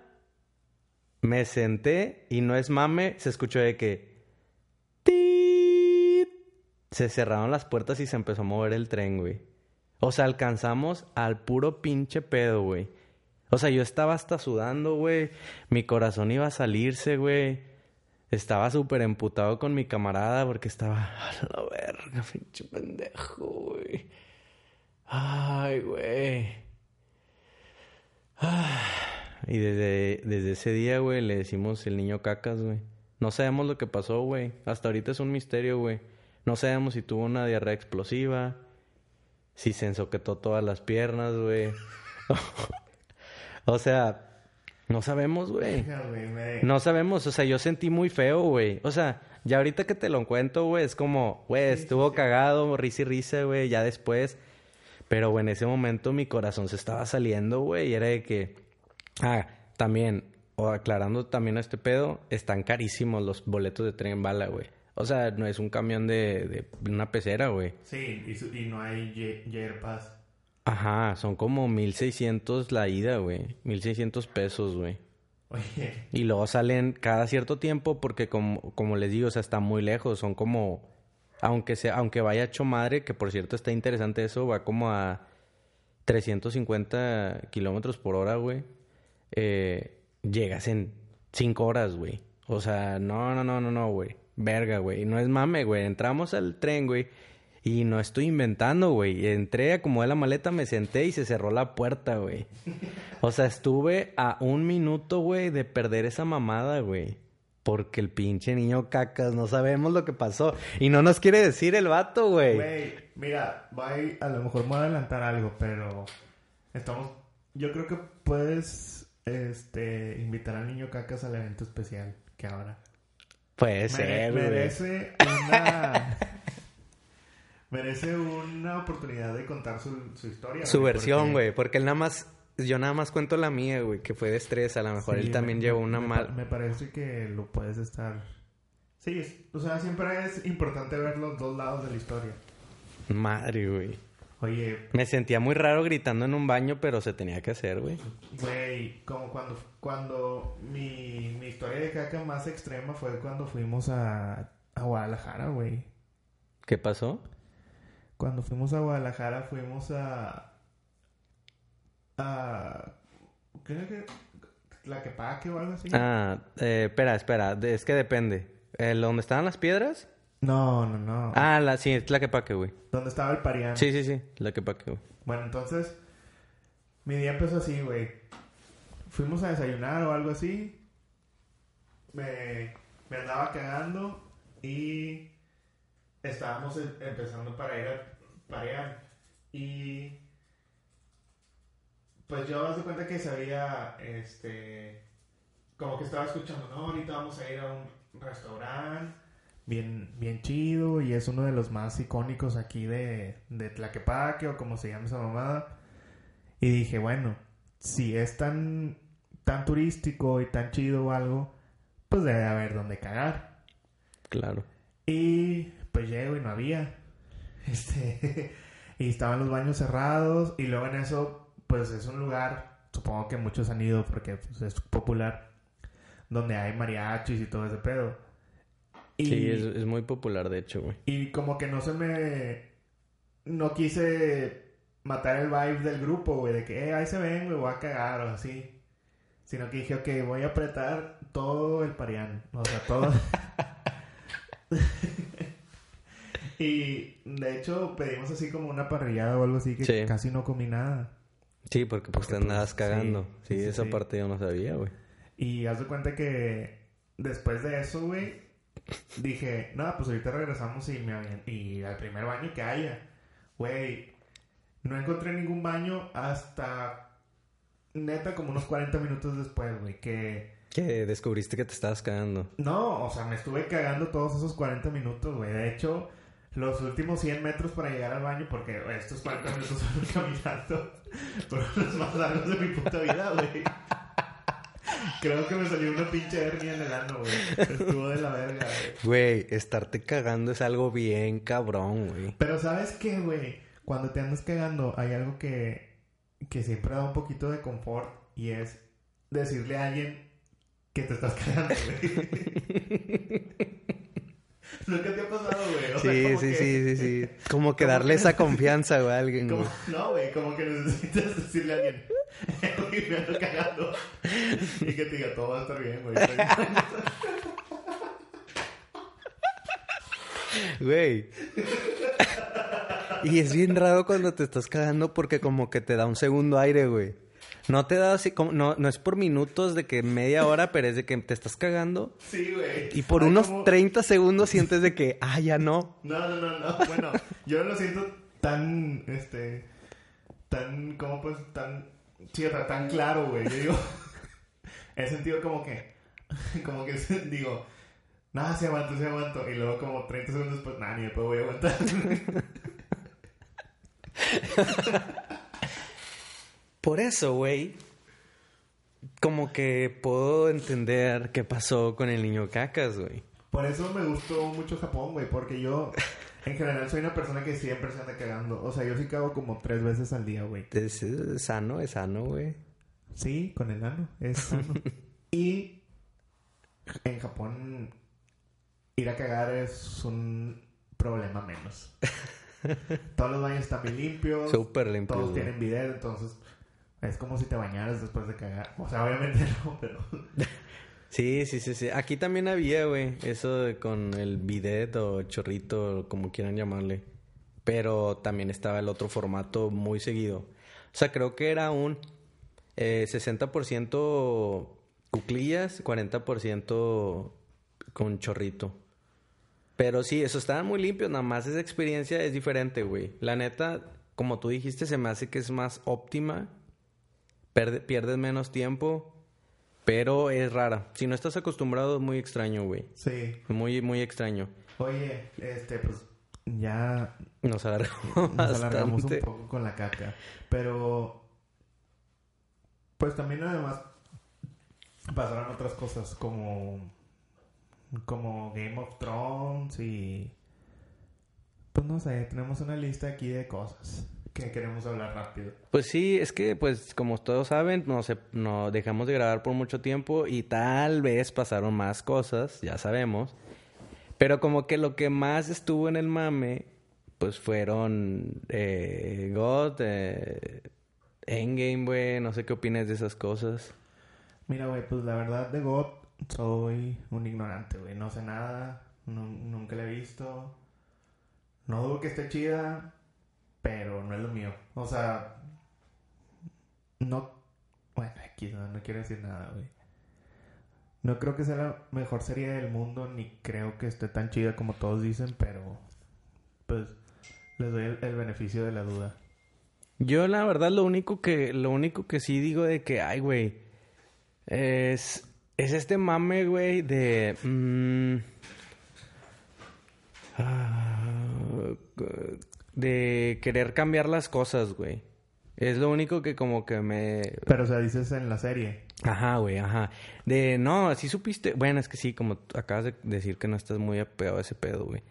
me senté y no es mame, se escuchó de que... Se cerraron las puertas y se empezó a mover el tren, güey. O sea, alcanzamos al puro pinche pedo, güey. O sea, yo estaba hasta sudando, güey. Mi corazón iba a salirse, güey. Estaba súper emputado con mi camarada porque estaba a la verga, pinche pendejo, güey. Ay, güey. Y desde, desde ese día, güey, le decimos el niño cacas, güey. No sabemos lo que pasó, güey. Hasta ahorita es un misterio, güey. No sabemos si tuvo una diarrea explosiva, si se ensoquetó todas las piernas, güey. o sea, no sabemos, güey. No sabemos, o sea, yo sentí muy feo, güey. O sea, ya ahorita que te lo cuento, güey, es como, güey, estuvo cagado, risa y risa, güey, ya después. Pero, güey, en ese momento mi corazón se estaba saliendo, güey, y era de que, ah, también, o aclarando también a este pedo, están carísimos los boletos de tren en bala, güey. O sea, no es un camión de, de una pecera, güey.
Sí, y, y no hay Pass.
Ajá, son como 1600 la ida, güey. 1600 pesos, güey. Oye. Y luego salen cada cierto tiempo porque como, como les digo, o sea, está muy lejos. Son como, aunque sea, aunque vaya hecho madre, que por cierto está interesante eso, va como a 350 kilómetros por hora, güey. Eh, llegas en 5 horas, güey. O sea, no, no, no, no, no, güey. Verga, güey. No es mame, güey. Entramos al tren, güey. Y no estoy inventando, güey. Entré, acomodé la maleta, me senté y se cerró la puerta, güey. O sea, estuve a un minuto, güey, de perder esa mamada, güey. Porque el pinche niño cacas, no sabemos lo que pasó. Y no nos quiere decir el vato, güey.
Güey, mira, a, a lo mejor me voy a adelantar algo, pero estamos... Yo creo que puedes este, invitar al niño cacas al evento especial que ahora.
Puede ser,
güey. Merece una... merece una oportunidad de contar su, historia.
Su versión, güey, porque... él nada más, yo nada más cuento la mía, güey, que fue de estrés, a lo mejor él también llevó una mal...
Me parece que lo puedes estar... Sí, o sea, siempre es importante ver los dos lados de la historia.
Madre, güey.
Oye.
Me sentía muy raro gritando en un baño, pero se tenía que hacer, güey.
Güey, como cuando, cuando mi, mi historia de caca más extrema fue cuando fuimos a, a Guadalajara, güey.
¿Qué pasó?
Cuando fuimos a Guadalajara fuimos a... a creo que... La que o algo así.
Ah, eh, espera, espera. es que depende. ¿El donde estaban las piedras?
No, no, no.
Ah, la, sí, es la que paque, güey.
¿Dónde estaba el parián?
Sí, sí, sí. La que paque, güey.
Bueno, entonces... Mi día empezó así, güey. Fuimos a desayunar o algo así. Me, me andaba cagando y estábamos em, empezando para ir a parear. Y pues yo me di cuenta que sabía, este, como que estaba escuchando, no, ahorita vamos a ir a un restaurante bien, bien chido y es uno de los más icónicos aquí de, de Tlaquepaque o como se llama esa mamada. Y dije, bueno, si es tan, tan turístico y tan chido o algo, pues debe haber donde cagar.
Claro.
Y pues llego y no había. Este, y estaban los baños cerrados y luego en eso, pues es un lugar, supongo que muchos han ido porque pues, es popular, donde hay mariachis y todo ese pedo.
Y, sí, es, muy popular de hecho, güey.
Y como que no se me... No quise matar el vibe del grupo, güey, de que, eh, ahí se ven, me voy a cagar o así. Sino que dije, ok, voy a apretar todo el parián. O sea, todo... Y de hecho pedimos así como una parrillada o algo así que casi no comí nada.
Sí, porque pues te andabas pues, cagando. Sí, esa parte yo no sabía, güey.
Y haz de cuenta que después de eso, güey, dije, no, pues ahorita regresamos y, me, y al primer baño que haya. Güey, no encontré ningún baño hasta neta como unos 40 minutos después, güey, que...
Que descubriste que te estabas cagando.
No, o sea, me estuve cagando todos esos 40 minutos, güey. De hecho, los últimos 100 metros para llegar al baño, porque estos 40 minutos son caminando, fueron los más largos de mi puta vida, güey. Creo que me salió una pinche hernia en el ano, güey. Estuvo de la verga, güey.
Güey, estarte cagando es algo bien cabrón, güey.
Pero ¿sabes qué, güey? Cuando te andas cagando, hay algo que, que siempre da un poquito de confort y es decirle a alguien que te estás cagando, güey. Nunca te ha pasado, güey.
sí, sí, sí, sí, sí. Como que darle esa confianza, güey, a alguien.
no, güey, como que necesitas decirle a alguien, güey, me ando cagando. Y que te diga, todo va a estar bien, güey.
Güey. Y es bien raro cuando te estás cagando porque como que te da un segundo aire, güey. No te da así como, no, no es por minutos de que media hora, pero es de que te estás cagando.
Sí, güey.
Y por unos 30 segundos sientes de que, ah, ya no.
No, no, no, no. Bueno, yo no lo siento tan, este, tan, ¿cómo pues, tan, sí, tan claro, güey. Yo digo, he sentido como que, como que digo, nada, se aguanto, se aguanto. Y luego como 30 segundos después, nada, ni después voy a aguantar.
Por eso, güey, como que puedo entender qué pasó con el niño cacas, güey.
Por eso me gustó mucho Japón, güey, porque yo en general soy una persona que siempre se anda cagando. O sea, yo sí cago como tres veces al día, güey.
Es, sano, es sano, güey.
Sí, con el ano, es sano. y en Japón ir a cagar es un problema menos. Todos los baños están bien limpios.
Súper limpios.
Todos tienen video, entonces es como si te bañaras después de cagar. O sea, obviamente no, pero...
Sí, sí, sí, sí. Aquí también había, güey, eso de con el bidet o chorrito, como quieran llamarle. Pero también estaba el otro formato muy seguido. O sea, creo que era un eh, 60% cuclillas, 40% con chorrito. Pero sí, eso estaban muy limpios, nada más esa experiencia es diferente, güey. La neta, como tú dijiste, se me hace que es más óptima. Pierdes menos tiempo, pero es rara. Si no estás acostumbrado, es muy extraño, güey.
Sí.
Muy, muy extraño.
Oye, este, pues ya...
Nos alargamos, nos alargamos
un poco con la caca. Pero... Pues también además pasaron otras cosas como como Game of Thrones y... Pues no sé, tenemos una lista aquí de cosas que queremos hablar rápido.
Pues sí, es que pues como todos saben, no, se, no dejamos de grabar por mucho tiempo y tal vez pasaron más cosas, ya sabemos. Pero como que lo que más estuvo en el mame, pues fueron eh, God, eh, Endgame, güey, no sé qué opinas de esas cosas.
Mira, güey, pues la verdad de God soy un ignorante, güey. No sé nada. nunca la he visto. No dudo que esté chida, pero no es lo mío. O sea, no. Bueno, aquí no, no quiero decir nada, güey. No creo que sea la mejor serie del mundo, ni creo que esté tan chida como todos dicen, pero pues les doy el, beneficio de la duda.
Yo la verdad lo único que lo único que sí digo de que ay güey es es este mame, güey, de... Mm, ah, de querer cambiar las cosas, güey. Es lo único que como que me...
Pero, o sea, dices en la serie.
Ajá, güey, ajá. De, no, así supiste... Bueno, es que sí, como acabas de decir que no estás muy apegado a ese pedo, güey.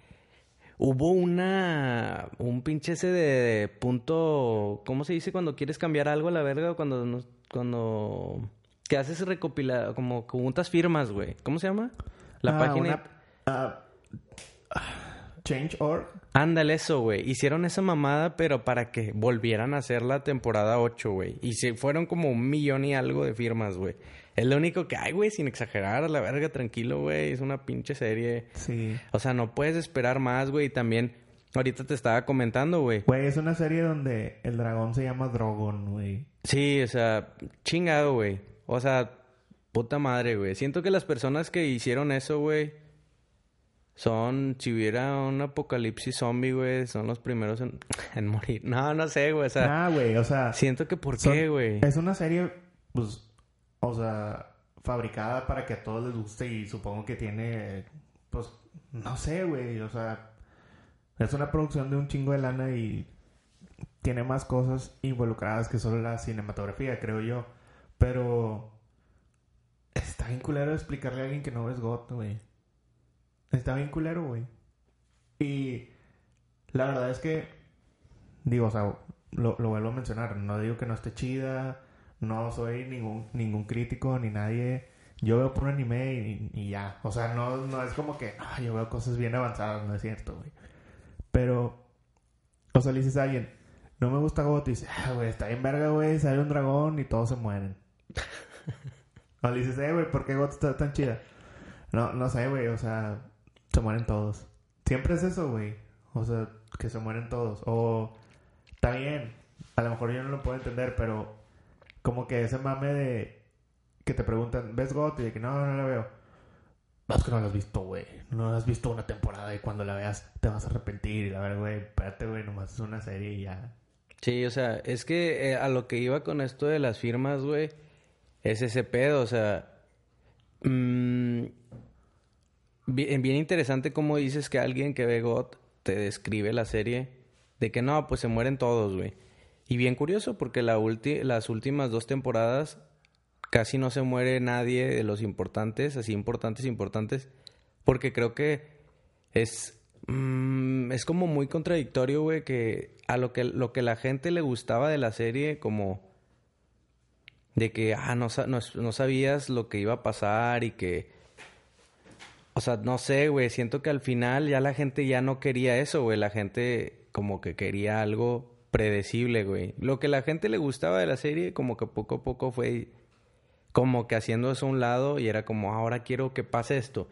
Hubo una... Un pinche ese de, punto... ¿Cómo se dice cuando quieres cambiar algo a la verga? Cuando... Cuando que haces recopilado, como juntas firmas, güey. ¿Cómo se llama? La ah, página.
Ah, Change.org.
Ándale eso, güey. Hicieron esa mamada, pero para que volvieran a hacer la temporada 8, güey. Y se fueron como un millón y algo de firmas, güey. Es lo único que hay, güey, sin exagerar, a la verga, tranquilo, güey. Es una pinche serie.
Sí.
O sea, no puedes esperar más, güey. Y también, ahorita te estaba comentando, güey.
Güey, es una serie donde el dragón se llama Drogon, güey.
Sí, o sea, chingado, güey. O sea, puta madre, güey. Siento que las personas que hicieron eso, güey, son, si hubiera un apocalipsis zombie, güey, son los primeros en, morir. No, no sé, güey. O sea,
güey, o sea.
Siento que por qué, güey.
Es una serie, pues, o sea, fabricada para que a todos les guste y supongo que tiene, pues, no sé, güey. O sea, es una producción de un chingo de lana y tiene más cosas involucradas que solo la cinematografía, creo yo. Pero está bien culero explicarle a alguien que no ves God, güey. Está bien culero, güey. Y la verdad es que, digo, o sea, lo, lo vuelvo a mencionar, no digo que no esté chida, no soy ningún, ningún crítico ni nadie. Yo veo por anime y, ya. O sea, no, no es como que ah, yo veo cosas bien avanzadas, no es cierto, güey. Pero, o sea, le dices a alguien, no me gusta GOT y dice, ah, güey, está bien verga, güey, sale un dragón y todos se mueren. o le dices, eh, güey, ¿por qué GOT está tan chida? No, no sé, güey, o sea, se mueren todos. Siempre es eso, güey. O sea, que se mueren todos. O, está bien, a lo mejor yo no lo puedo entender, pero como que ese mame de que te preguntan, ¿ves GOT? Y de que no, no la veo. Es que no la has visto, güey. No has visto una temporada y cuando la veas te vas a arrepentir. Y la verdad, güey, espérate, güey, nomás es una serie y ya.
Sí, o sea, es que eh, a lo que iba con esto de las firmas, güey, es ese pedo, o sea. Mmm, bien, bien, interesante cómo dices que alguien que ve GOT te describe la serie de que no, pues se mueren todos, güey. Y bien curioso porque la las últimas dos temporadas casi no se muere nadie de los importantes, así importantes, importantes, porque creo que es, mm, es como muy contradictorio, güey, que a lo que, lo que la gente le gustaba de la serie, como de que, ah, no sabías lo que iba a pasar y que... O sea, no sé, güey, siento que al final ya la gente ya no quería eso, güey, la gente como que quería algo predecible, güey. Lo que la gente le gustaba de la serie, como que poco a poco fue como que haciendo eso a un lado y era como, ahora quiero que pase esto.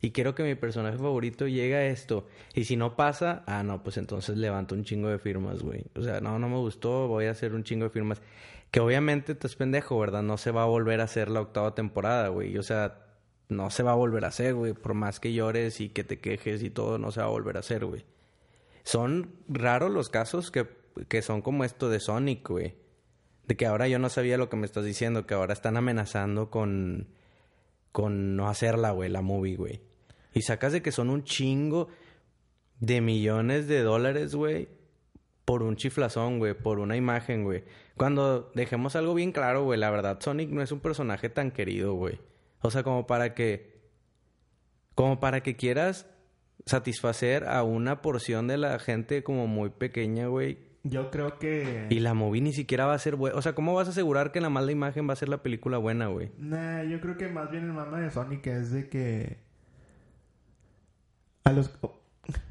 Y quiero que mi personaje favorito llegue a esto. Y si no pasa, ah, no, pues entonces levanto un chingo de firmas, güey. O sea, no, no me gustó, voy a hacer un chingo de firmas. Que obviamente te es pendejo, ¿verdad? No se va a volver a hacer la octava temporada, güey. O sea, no se va a volver a hacer, güey. Por más que llores y que te quejes y todo, no se va a volver a hacer, güey. Son raros los casos que que son como esto de Sonic, güey. De que ahora yo no sabía lo que me estás diciendo, que ahora están amenazando con, con no hacerla, güey, la movie, güey. Y sacas de que son un chingo de millones de dólares, güey, por un chiflazón, güey, por una imagen, güey. Cuando dejemos algo bien claro, güey, la verdad, Sonic no es un personaje tan querido, güey. O sea, como para que. Como para que quieras satisfacer a una porción de la gente como muy pequeña, güey,
yo creo que...
Y la movie ni siquiera va a ser buena. O sea, ¿cómo vas a asegurar que la mala imagen va a ser la película buena, güey?
Nah, yo creo que más bien el mama de Sonic es de que... A los...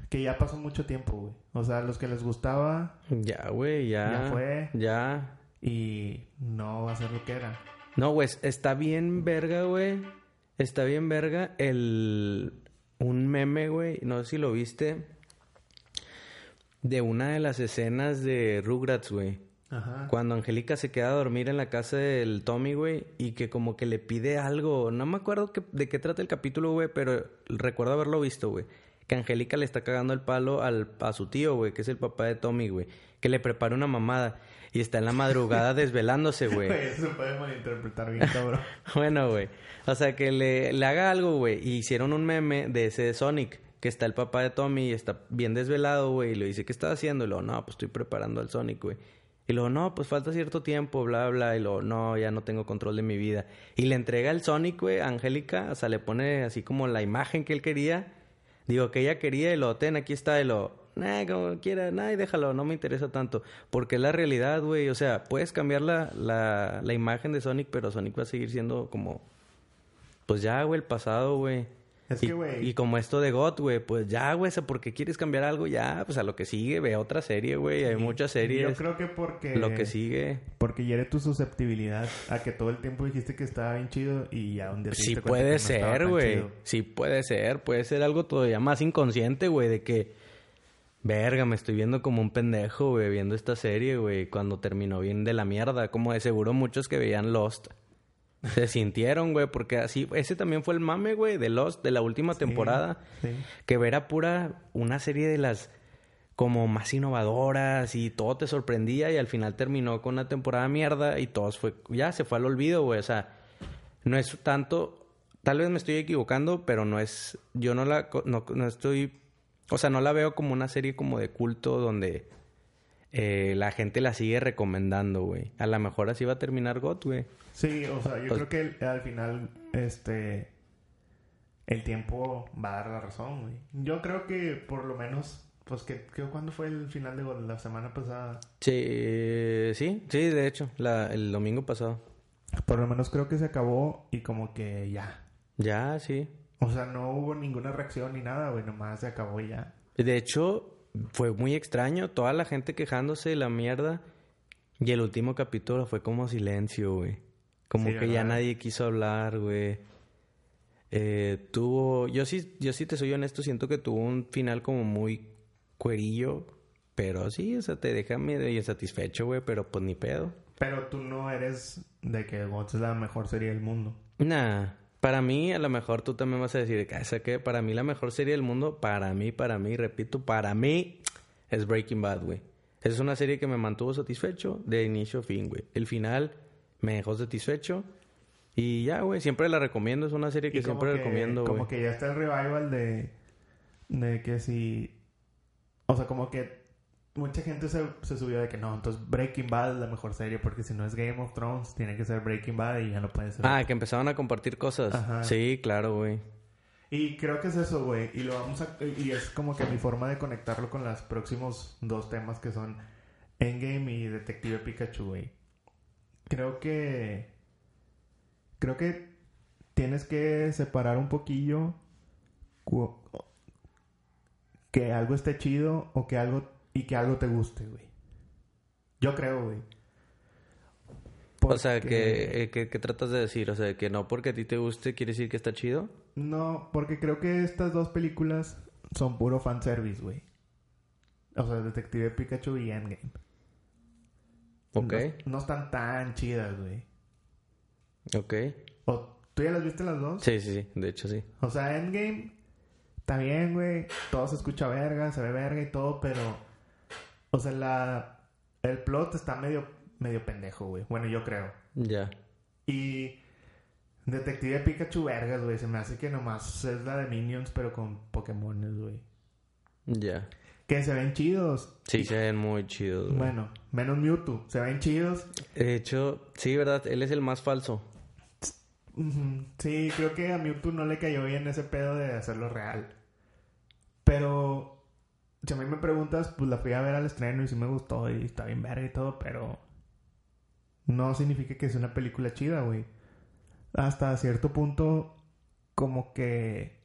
Que ya pasó mucho tiempo, güey. O sea, a los que les gustaba...
Ya, güey, ya.
Ya fue.
Ya.
Y no va a ser lo que era.
No, güey, está bien verga, güey. Está bien verga el... Un meme, güey. No sé si lo viste de una de las escenas de Rugrats, güey. Ajá. Cuando Angélica se queda a dormir en la casa del Tommy, güey, y que como que le pide algo. No me acuerdo de qué trata el capítulo, güey, pero recuerdo haberlo visto, güey. Que Angélica le está cagando el palo al, a su tío, güey, que es el papá de Tommy, güey. Que le prepara una mamada. Y está en la madrugada desvelándose, güey.
Eso puede malinterpretar bien, cabrón.
bueno, güey. O sea, que le, le haga algo, güey. Y hicieron un meme de ese Sonic que está el papá de Tommy y está bien desvelado, güey, y le dice, ¿qué estás haciendo? Y luego, no, pues estoy preparando al Sonic, güey. Y luego, no, pues falta cierto tiempo, bla, bla. Y luego, no, ya no tengo control de mi vida. Y le entrega el Sonic, güey, a Angélica. O sea, le pone así como la imagen que él quería. Digo, que ella quería y lo, ten, aquí está. Y lo, nah, como quiera, nah, y déjalo, no me interesa tanto. Porque es la realidad, güey. O sea, puedes cambiar la, la, la imagen de Sonic, pero Sonic va a seguir siendo como, pues ya, güey, el pasado, güey.
Es y, que, güey.
Y como esto de God, güey, pues ya, güey, o porque quieres cambiar algo, ya, pues a lo que sigue, ve otra serie, güey. Hay muchas series.
Yo creo que porque.
Lo que sigue.
Porque hiere tu susceptibilidad a que todo el tiempo dijiste que estaba bien chido y ya día
Sí puede ser, güey. sí puede ser. Puede ser algo todavía más inconsciente, güey, de que. Verga, me estoy viendo como un pendejo, güey, viendo esta serie, güey, cuando terminó bien de la mierda. Como de seguro muchos que veían Lost se sintieron, güey, porque así, ese también fue el mame, güey, de Lost, de la última temporada, que era pura, una serie de las como más innovadoras y todo te sorprendía y al final terminó con una temporada mierda y todo fue, ya se fue al olvido, güey, o sea, no es tanto, tal vez me estoy equivocando, pero no es, yo no la, no, no estoy, o sea, no la veo como una serie como de culto donde eh, la gente la sigue recomendando, güey. A lo mejor así va a terminar GOT, güey.
Sí, o sea, yo pues creo que al final, este, el tiempo va a dar la razón, güey. Yo creo que por lo menos Pues que, ¿cuándo fue el final de la semana pasada?
Sí, sí, sí, de hecho, la, el domingo pasado.
Por lo menos creo que se acabó y como que ya.
Ya, sí.
O sea, no hubo ninguna reacción ni nada, güey, nomás se acabó ya.
De hecho, fue muy extraño, toda la gente quejándose de la mierda. Y el último capítulo fue como silencio, güey. Como que ya nadie quiso hablar, güey. Eh, tuvo, yo sí, yo sí te soy honesto, siento que tuvo un final como muy cuerillo, pero sí, o sea, te deja medio insatisfecho, güey, pero pues ni pedo.
Pero tú no eres de que GOTS es la mejor serie del mundo.
Nah, para mí, a lo mejor tú también vas a decir, que para mí la mejor serie del mundo, para mí, para mí, repito, para mí, es Breaking Bad, güey. Es una serie que me mantuvo satisfecho de inicio a fin, güey. El final me dejó satisfecho. Y ya, güey, siempre la recomiendo. Es una serie que siempre recomiendo,
güey. Como que ya está el revival de... De que si o sea, como que mucha gente se, subió de que no, entonces Breaking Bad es la mejor serie porque si no es Game of Thrones, tiene que ser Breaking Bad y ya no puede ser.
Ah, que empezaban a compartir cosas. Sí, claro, güey.
Y creo que es eso, güey. Y lo vamos a... Y es como que mi forma de conectarlo con los próximos dos temas que son Endgame y Detective Pikachu, güey. Creo que... Creo que tienes que separar un poquillo que algo esté chido o que algo y que algo te guste, güey. Yo creo, güey.
O sea, ¿qué, ¿qué, tratas de decir? O sea, que no porque a ti te guste quiere decir que está chido.
No, porque creo que estas dos películas son puro fanservice, güey. O sea, Detective Pikachu y Endgame.
Ok.
No, están tan chidas, güey.
Ok.
¿O, ¿Tú ya las viste las dos?
Sí, sí, sí. De hecho, sí.
O sea, Endgame está bien, güey, todo se escucha verga, se ve verga y todo, pero, o sea, la, el plot está medio, medio pendejo, güey. Bueno, yo creo.
Ya.
Y Detective Pikachu vergas, güey, se me hace que nomás es la de Minions, pero con Pokémon, güey.
Ya.
Que se ven chidos.
Sí, se ven muy chidos.
Güey. Bueno, menos Mewtwo, se ven chidos.
De hecho, sí, ¿verdad? Él es el más falso.
Sí, creo que a Mewtwo no le cayó bien ese pedo de hacerlo real. Pero, si a mí me preguntas, pues la fui a ver al estreno y sí me gustó y está bien verga y todo, pero no significa que sea una película chida, güey. Hasta cierto punto, como que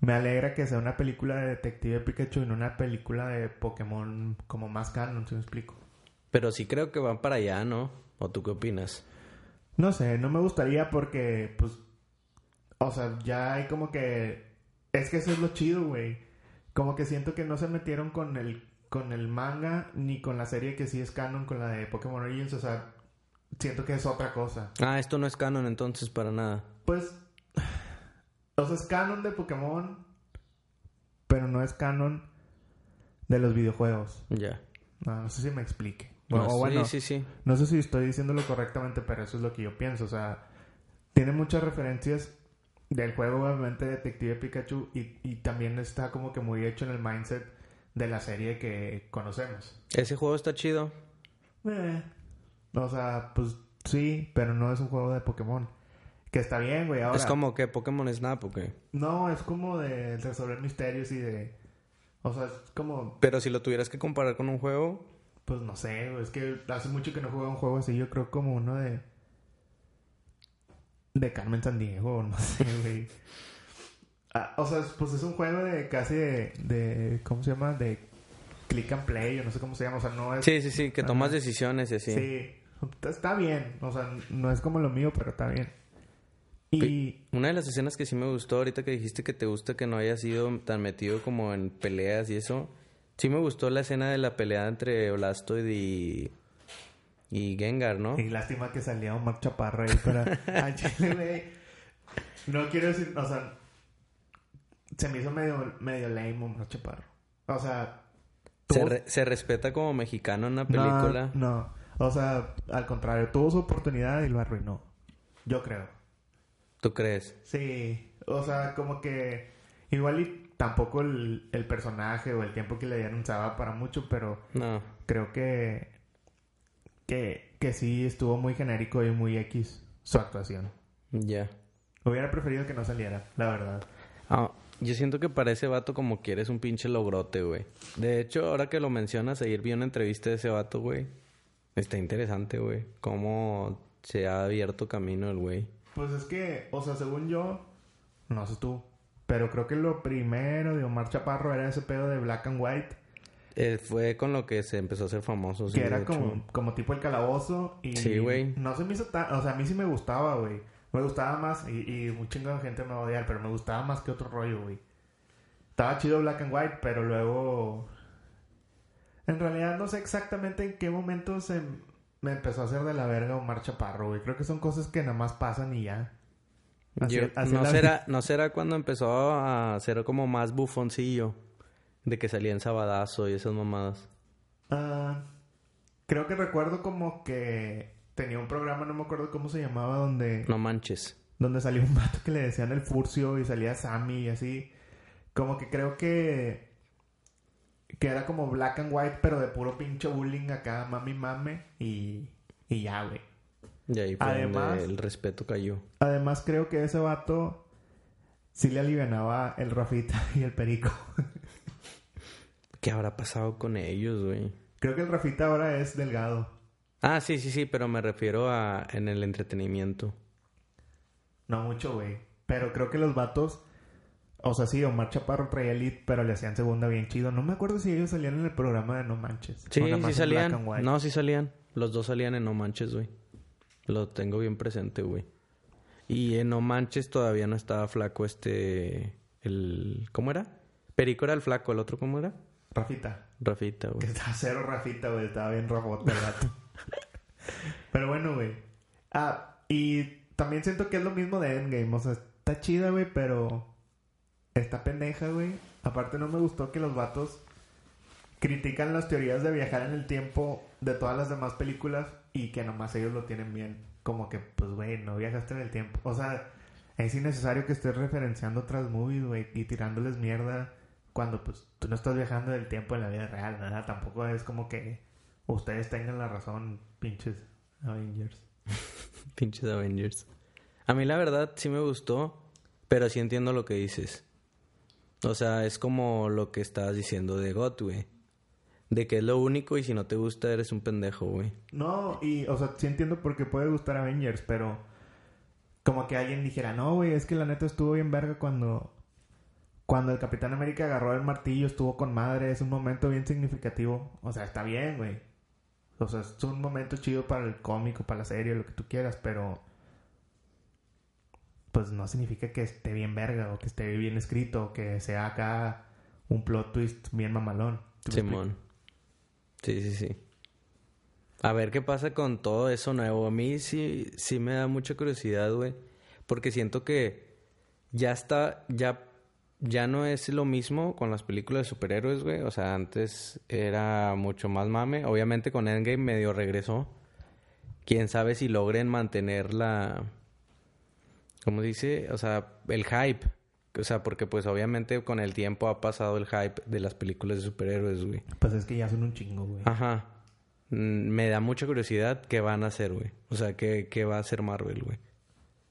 me alegra que sea una película de Detective Pikachu y no una película de Pokémon como más canon, si me explico.
Pero sí creo que van para allá, ¿no? ¿O tú qué opinas?
No sé, no me gustaría porque, pues, o sea, ya hay como que... Es que eso es lo chido, güey. Como que siento que no se metieron con el, con el manga ni con la serie que sí es canon, con la de Pokémon Origins. O sea, siento que es otra cosa.
Ah, esto no es canon entonces para nada.
Pues, o sea, es canon de Pokémon, pero no es canon de los videojuegos.
Ya.
No, sé si me explique.
Bueno, sí, sí, sí.
No sé si estoy diciéndolo correctamente, pero eso es lo que yo pienso. O sea, tiene muchas referencias del juego, obviamente, Detective Pikachu. Y, y también está como que muy hecho en el mindset de la serie que conocemos.
¿Ese juego está chido?
Eh, o sea, pues sí, pero no es un juego de Pokémon. Que está bien, güey. Ahora,
¿Es como que Pokémon Snap o qué?
No, es como de resolver misterios y de... O sea, es como...
Pero si lo tuvieras que comparar con un juego...
Pues no sé, es que hace mucho que no juego un juego así. Yo creo como uno de. De Carmen Sandiego, no sé, güey. Ah, o sea, pues es un juego de casi de, de. ¿Cómo se llama? De click and play, o no sé cómo se llama. O sea, no es.
Sí, sí, sí, que tomas decisiones y así.
Sí, está bien. O sea, no es como lo mío, pero está bien. Y.
Una de las escenas que sí me gustó ahorita que dijiste que te gusta que no haya sido tan metido como en peleas y eso Sí me gustó la escena de la pelea entre Blastoid y... Y Gengar, ¿no?
Y lástima que salía un Chaparro ahí para... No quiero decir... O sea... Se me hizo medio, medio lame Omar Chaparro. O sea...
Se, se, respeta como mexicano en la película.
No, no. O sea, al contrario. Tuvo su oportunidad y lo arruinó. Yo creo.
¿Tú crees?
Sí. O sea, como que... Igual y tampoco el, el, personaje o el tiempo que le dieron se para mucho, pero
no.
creo que, que, que sí estuvo muy genérico y muy X su actuación.
Ya.
Hubiera preferido que no saliera, la verdad.
Ah, Yo siento que para ese vato como quieres un pinche logrote, güey. De hecho, ahora que lo mencionas, ayer vi una entrevista de ese vato, güey. Está interesante, güey. Cómo se ha abierto camino el güey.
Pues es que, o sea, según yo, no sé tú, pero creo que lo primero de Omar Chaparro era ese pedo de Black and White.
Eh, fue con lo que se empezó a hacer famoso.
Que era como, como tipo el calabozo. Y sí, güey. No se me hizo tan... O sea, a mí sí me gustaba, güey. Me gustaba más, y, y un chingo de gente me va a odiar, pero me gustaba más que otro rollo, güey. Estaba chido Black and White, pero luego... En realidad no sé exactamente en qué momento se me empezó a hacer de la verga Omar Chaparro, güey. Creo que son cosas que nada más pasan y ya.
no, será, ¿No será cuando empezó a ser como más bufoncillo? De que salía en Sabadazo y esas mamadas.
Ah, creo que recuerdo como que tenía un programa, no me acuerdo cómo se llamaba, donde...
No manches.
Donde salió un vato que le decían el Furcio y salía Sammy y así. Como que creo que... Que era como black and white, pero de puro pinche bullying acá, mami mame. Y, y ya, güey.
Y ahí fue además, el respeto cayó.
Además, creo que ese vato sí le alivianaba el Rafita y el Perico.
¿Qué habrá pasado con ellos, güey?
Creo que el Rafita ahora es delgado.
Ah, sí, sí, sí, pero me refiero a en el entretenimiento.
No mucho, güey. Pero creo que los vatos. O sea, sí, Omar Chaparro traía Elite, pero le hacían segunda bien chido. No me acuerdo si ellos salían en el programa de No Manches.
Sí, sí salían. No, sí salían. Los dos salían en No Manches, güey. Lo tengo bien presente, güey. Y en No Manches todavía no estaba flaco este... El... ¿Cómo era? Perico era el flaco, ¿el otro cómo era?
Rafita.
Rafita, güey.
Que estaba cero Rafita, güey. Estaba bien robot el gato. Pero bueno, güey. Ah, y también siento que es lo mismo de Endgame. O sea, está chida, güey, pero... Está pendeja, güey. Aparte no me gustó que los vatos critican las teorías de viajar en el tiempo de todas las demás películas y que nomás ellos lo tienen bien. Como que, pues, güey, no viajaste en el tiempo. O sea, es innecesario que estés referenciando otras movies, güey, y tirándoles mierda cuando, pues, tú no estás viajando en el tiempo en la vida real, ¿verdad? Tampoco es como que ustedes tengan la razón, pinches Avengers.
pinches Avengers. A mí la verdad sí me gustó, pero sí entiendo lo que dices. O sea, es como lo que estabas diciendo de God, güey. De que es lo único y si no te gusta eres un pendejo, güey.
No, y, o sea, sí entiendo porque puede gustar Avengers, pero como que alguien dijera, no, güey, es que la neta estuvo bien verga cuando, cuando el Capitán América agarró el martillo, estuvo con madre, es un momento bien significativo. O sea, está bien, güey. O sea, es un momento chido para el cómico, para la serie, lo que tú quieras, pero pues no significa que esté bien verga o que esté bien escrito o que sea acá un plot twist bien mamalón.
Simón. Sí, sí, sí. A ver qué pasa con todo eso nuevo. A mí sí, sí me da mucha curiosidad, güey. Porque siento que ya está, ya, ya no es lo mismo con las películas de superhéroes, güey. O sea, antes era mucho más mame. Obviamente con Endgame medio regresó. Quién sabe si logren mantener la. ¿Cómo dice? O sea, el hype. O sea, porque pues obviamente con el tiempo ha pasado el hype de las películas de superhéroes, güey.
Pues es que ya son un chingo, güey.
Ajá. Mm, me da mucha curiosidad qué van a hacer, güey. O sea, qué, qué va a hacer Marvel, güey.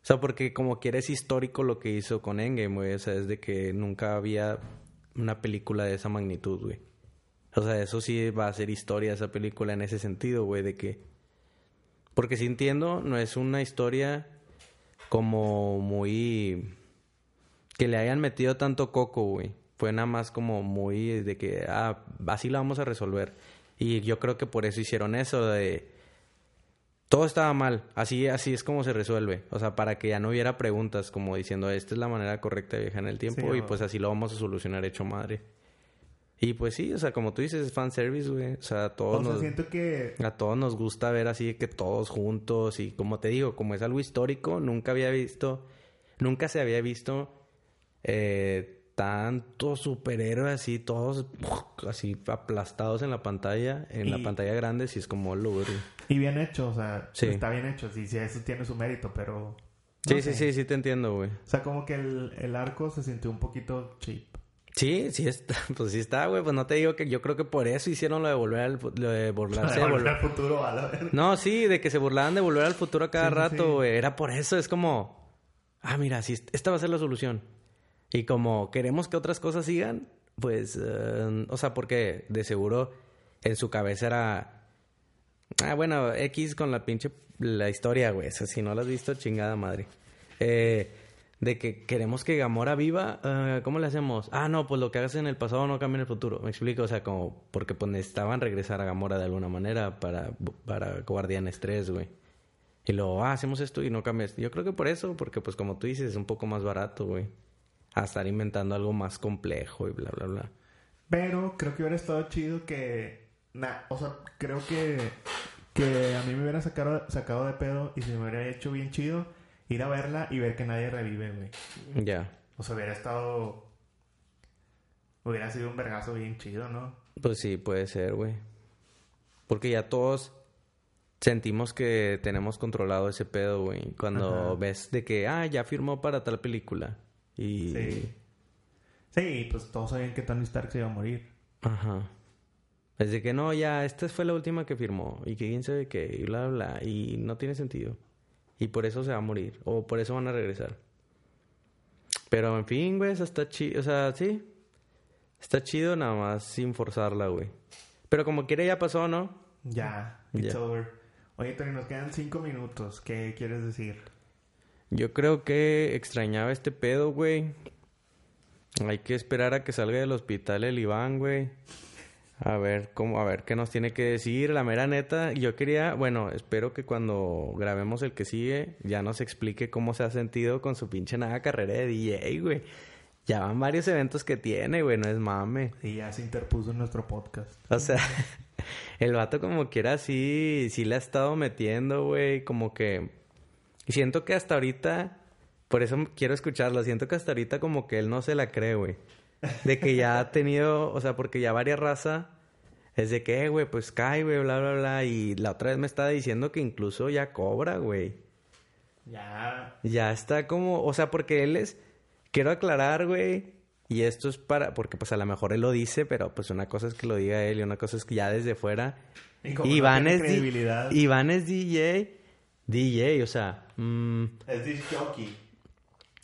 O sea, porque como quiera es histórico lo que hizo con Endgame, güey. O sea, es de que nunca había una película de esa magnitud, güey. O sea, eso sí va a ser historia esa película en ese sentido, güey, de que... Porque si entiendo, no es una historia como muy que le hayan metido tanto coco, güey. Fue nada más como muy de que, ah, así lo vamos a resolver. Y yo creo que por eso hicieron eso de... Todo estaba mal, así, así es como se resuelve. O sea, para que ya no hubiera preguntas como diciendo, esta es la manera correcta de viajar en el tiempo y pues así lo vamos a solucionar hecho madre. Y pues sí, o sea, como tú dices, es fanservice, güey. O sea, a todos
nos... siento que...
A todos nos gusta ver así que todos juntos y como te digo, como es algo histórico, nunca había visto... Nunca se había visto eh, tantos superhéroes así, todos así aplastados en la pantalla, en la pantalla grande, si es como lo
Y bien hecho, o sea, está bien hecho, sí, sí, eso tiene su mérito, pero...
sí, sí, sí, sí te entiendo, güey.
O sea, como que el, el arco se sintió un poquito cheap.
Sí, sí está, pues sí está, güey, pues no te digo que yo creo que por eso hicieron lo de volver al lo de burlarse
de volver al futuro,
No, sí, de que se burlaban de volver al futuro a cada rato, güey, era por eso, es como ah, mira, sí, esta va a ser la solución. Y como queremos que otras cosas sigan, pues, eh, o sea, porque de seguro en su cabeza era, ah, bueno, X con la pinche, la historia, güey, si no la has visto, chingada madre. Eh, de que queremos que Gamora viva, uh, ¿cómo le hacemos? Ah, no, pues lo que hagas en el pasado no cambia en el futuro. Me explico, o sea, como porque pues necesitaban regresar a Gamora de alguna manera para, para Guardianes 3, güey. Y luego, ah, hacemos esto y no cambias. Yo creo que por eso, porque pues como tú dices, es un poco más barato, güey. A estar inventando algo más complejo y bla, bla, bla.
Pero creo que hubiera estado chido que... Nah, o sea, creo que... Que a mí me hubiera sacado, sacado de pedo y se me hubiera hecho bien chido ir a verla y ver que nadie revive, güey. Ya. O sea, hubiera estado. Hubiera sido un vergazo bien chido, ¿no?
Pues sí, puede ser, güey. Porque ya todos sentimos que tenemos controlado ese pedo, güey. Cuando ves de que, ah, ya firmó para tal película. Y.
Sí. Sí, pues todos sabían que Tony Stark se iba a morir. Ajá.
Es de que no, ya, esta fue la última que firmó. Y que quién sabe qué, y bla, bla. Y no tiene sentido. Y por eso se va a morir. O por eso van a regresar. Pero en fin, güey, eso está chido. O sea, sí. Está chido nada más sin forzarla, güey. Pero como quiere ya pasó, ¿no?
Ya, it's over. Oye, Tony, nos quedan cinco minutos. ¿Qué quieres decir?
Yo creo que extrañaba este pedo, güey. Hay que esperar a que salga del hospital el Iván, güey. A ver, cómo, a ver qué nos tiene que decir. La mera neta, yo quería, bueno, espero que cuando grabemos el que sigue ya nos explique cómo se ha sentido con su pinche nada carrera de DJ, güey. Ya van varios eventos que tiene, güey, no es mame.
Y ya se interpuso en nuestro podcast.
O sea, el vato como quiera sí, sí le ha estado metiendo, güey, como que... Y siento que hasta ahorita, por eso quiero escucharlo, siento que hasta ahorita como que él no se la cree, güey. De que ya ha tenido, o sea, porque ya varias raza es de que, eh, güey, pues cae, güey, bla, bla, bla. Y la otra vez me estaba diciendo que incluso ya cobra, güey. Ya. Ya está como, o sea, porque él es, quiero aclarar, güey. Y esto es para, porque pues a lo mejor él lo dice, pero pues una cosa es que lo diga él y una cosa es que ya desde fuera. Iván, es Iván es DJ, DJ, o sea.
Mm, es DJ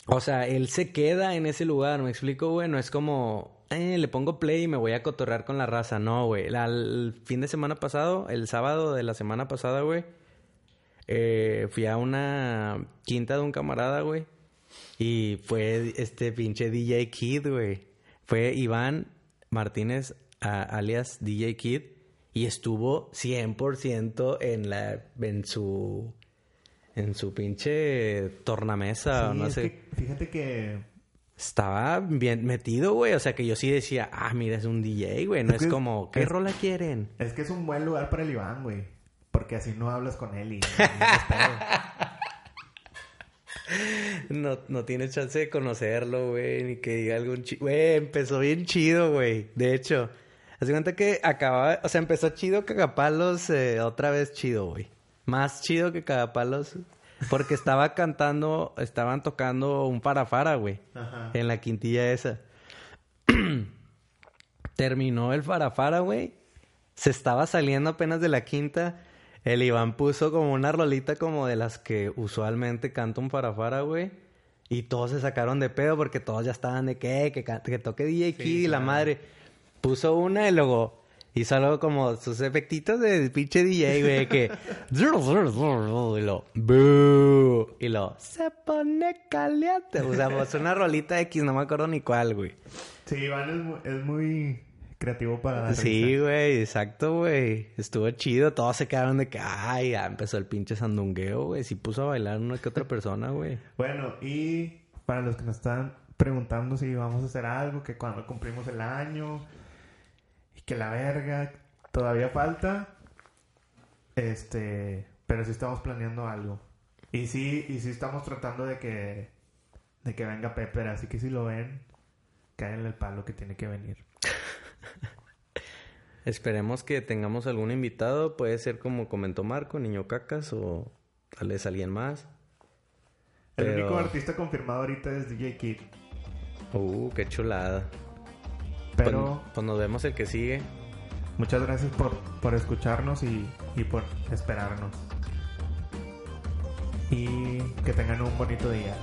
o sea, él se queda en ese lugar, me explico, güey. No es como, eh, le pongo play y me voy a cotorrear con la raza. No, güey. El fin de semana pasado, el sábado de la semana pasada, güey, eh, fui a una quinta de un camarada, güey. Y fue este pinche DJ Kid, güey. Fue Iván Martínez, alias DJ Kid. Y estuvo 100% en, la, en su en su pinche tornamesa o no sé.
fíjate que
estaba bien metido, güey. O sea, que yo sí decía, ah, mira, es un DJ, güey. No es, como, ¿qué rola quieren?
Es que es un buen lugar para el Iván, güey. Porque así no hablas con él y...
no, no tiene chance de conocerlo, güey. Ni que diga algún chido. Güey, empezó bien chido, güey. De hecho, hace cuenta que acababa... O sea, empezó chido Cagapalos eh, otra vez chido, güey. Más chido que Cagapalos. Porque estaba cantando, estaban tocando un farafara, güey. En la quintilla esa. Terminó el farafara, güey. Se estaba saliendo apenas de la quinta. El Iván puso como una rolita como de las que usualmente canta un farafara, güey. Y todos se sacaron de pedo porque todos ya estaban de que, que, que toque DJ Kid y la madre. Puso una y luego y solo como sus efectitos de pinche DJ, güey, que... y lo... Y lo... Se pone caliente. Usamos una rolita X, no me acuerdo ni cuál, güey.
Sí, Iván es muy, creativo para la
Sí, güey, exacto, güey. Estuvo chido. Todos se quedaron de que... Ay, ya empezó el pinche sandungueo, güey. Sí puso a bailar una que otra persona, güey.
Bueno, y para los que nos están preguntando si vamos a hacer algo, que cuando cumplimos el año que la verga, todavía falta. Este, pero sí estamos planeando algo. Y sí, y sí estamos tratando de que de que venga Pepper, así que si lo ven, caen el palo que tiene que venir.
Esperemos que tengamos algún invitado, puede ser como comentó Marco, Niño Cacas o tal vez alguien más.
El único artista confirmado ahorita es DJ Kid.
Uh, qué chulada. Pero... Pues, pues, nos vemos el que sigue.
Muchas gracias por, escucharnos y, y por esperarnos. Y que tengan un bonito día.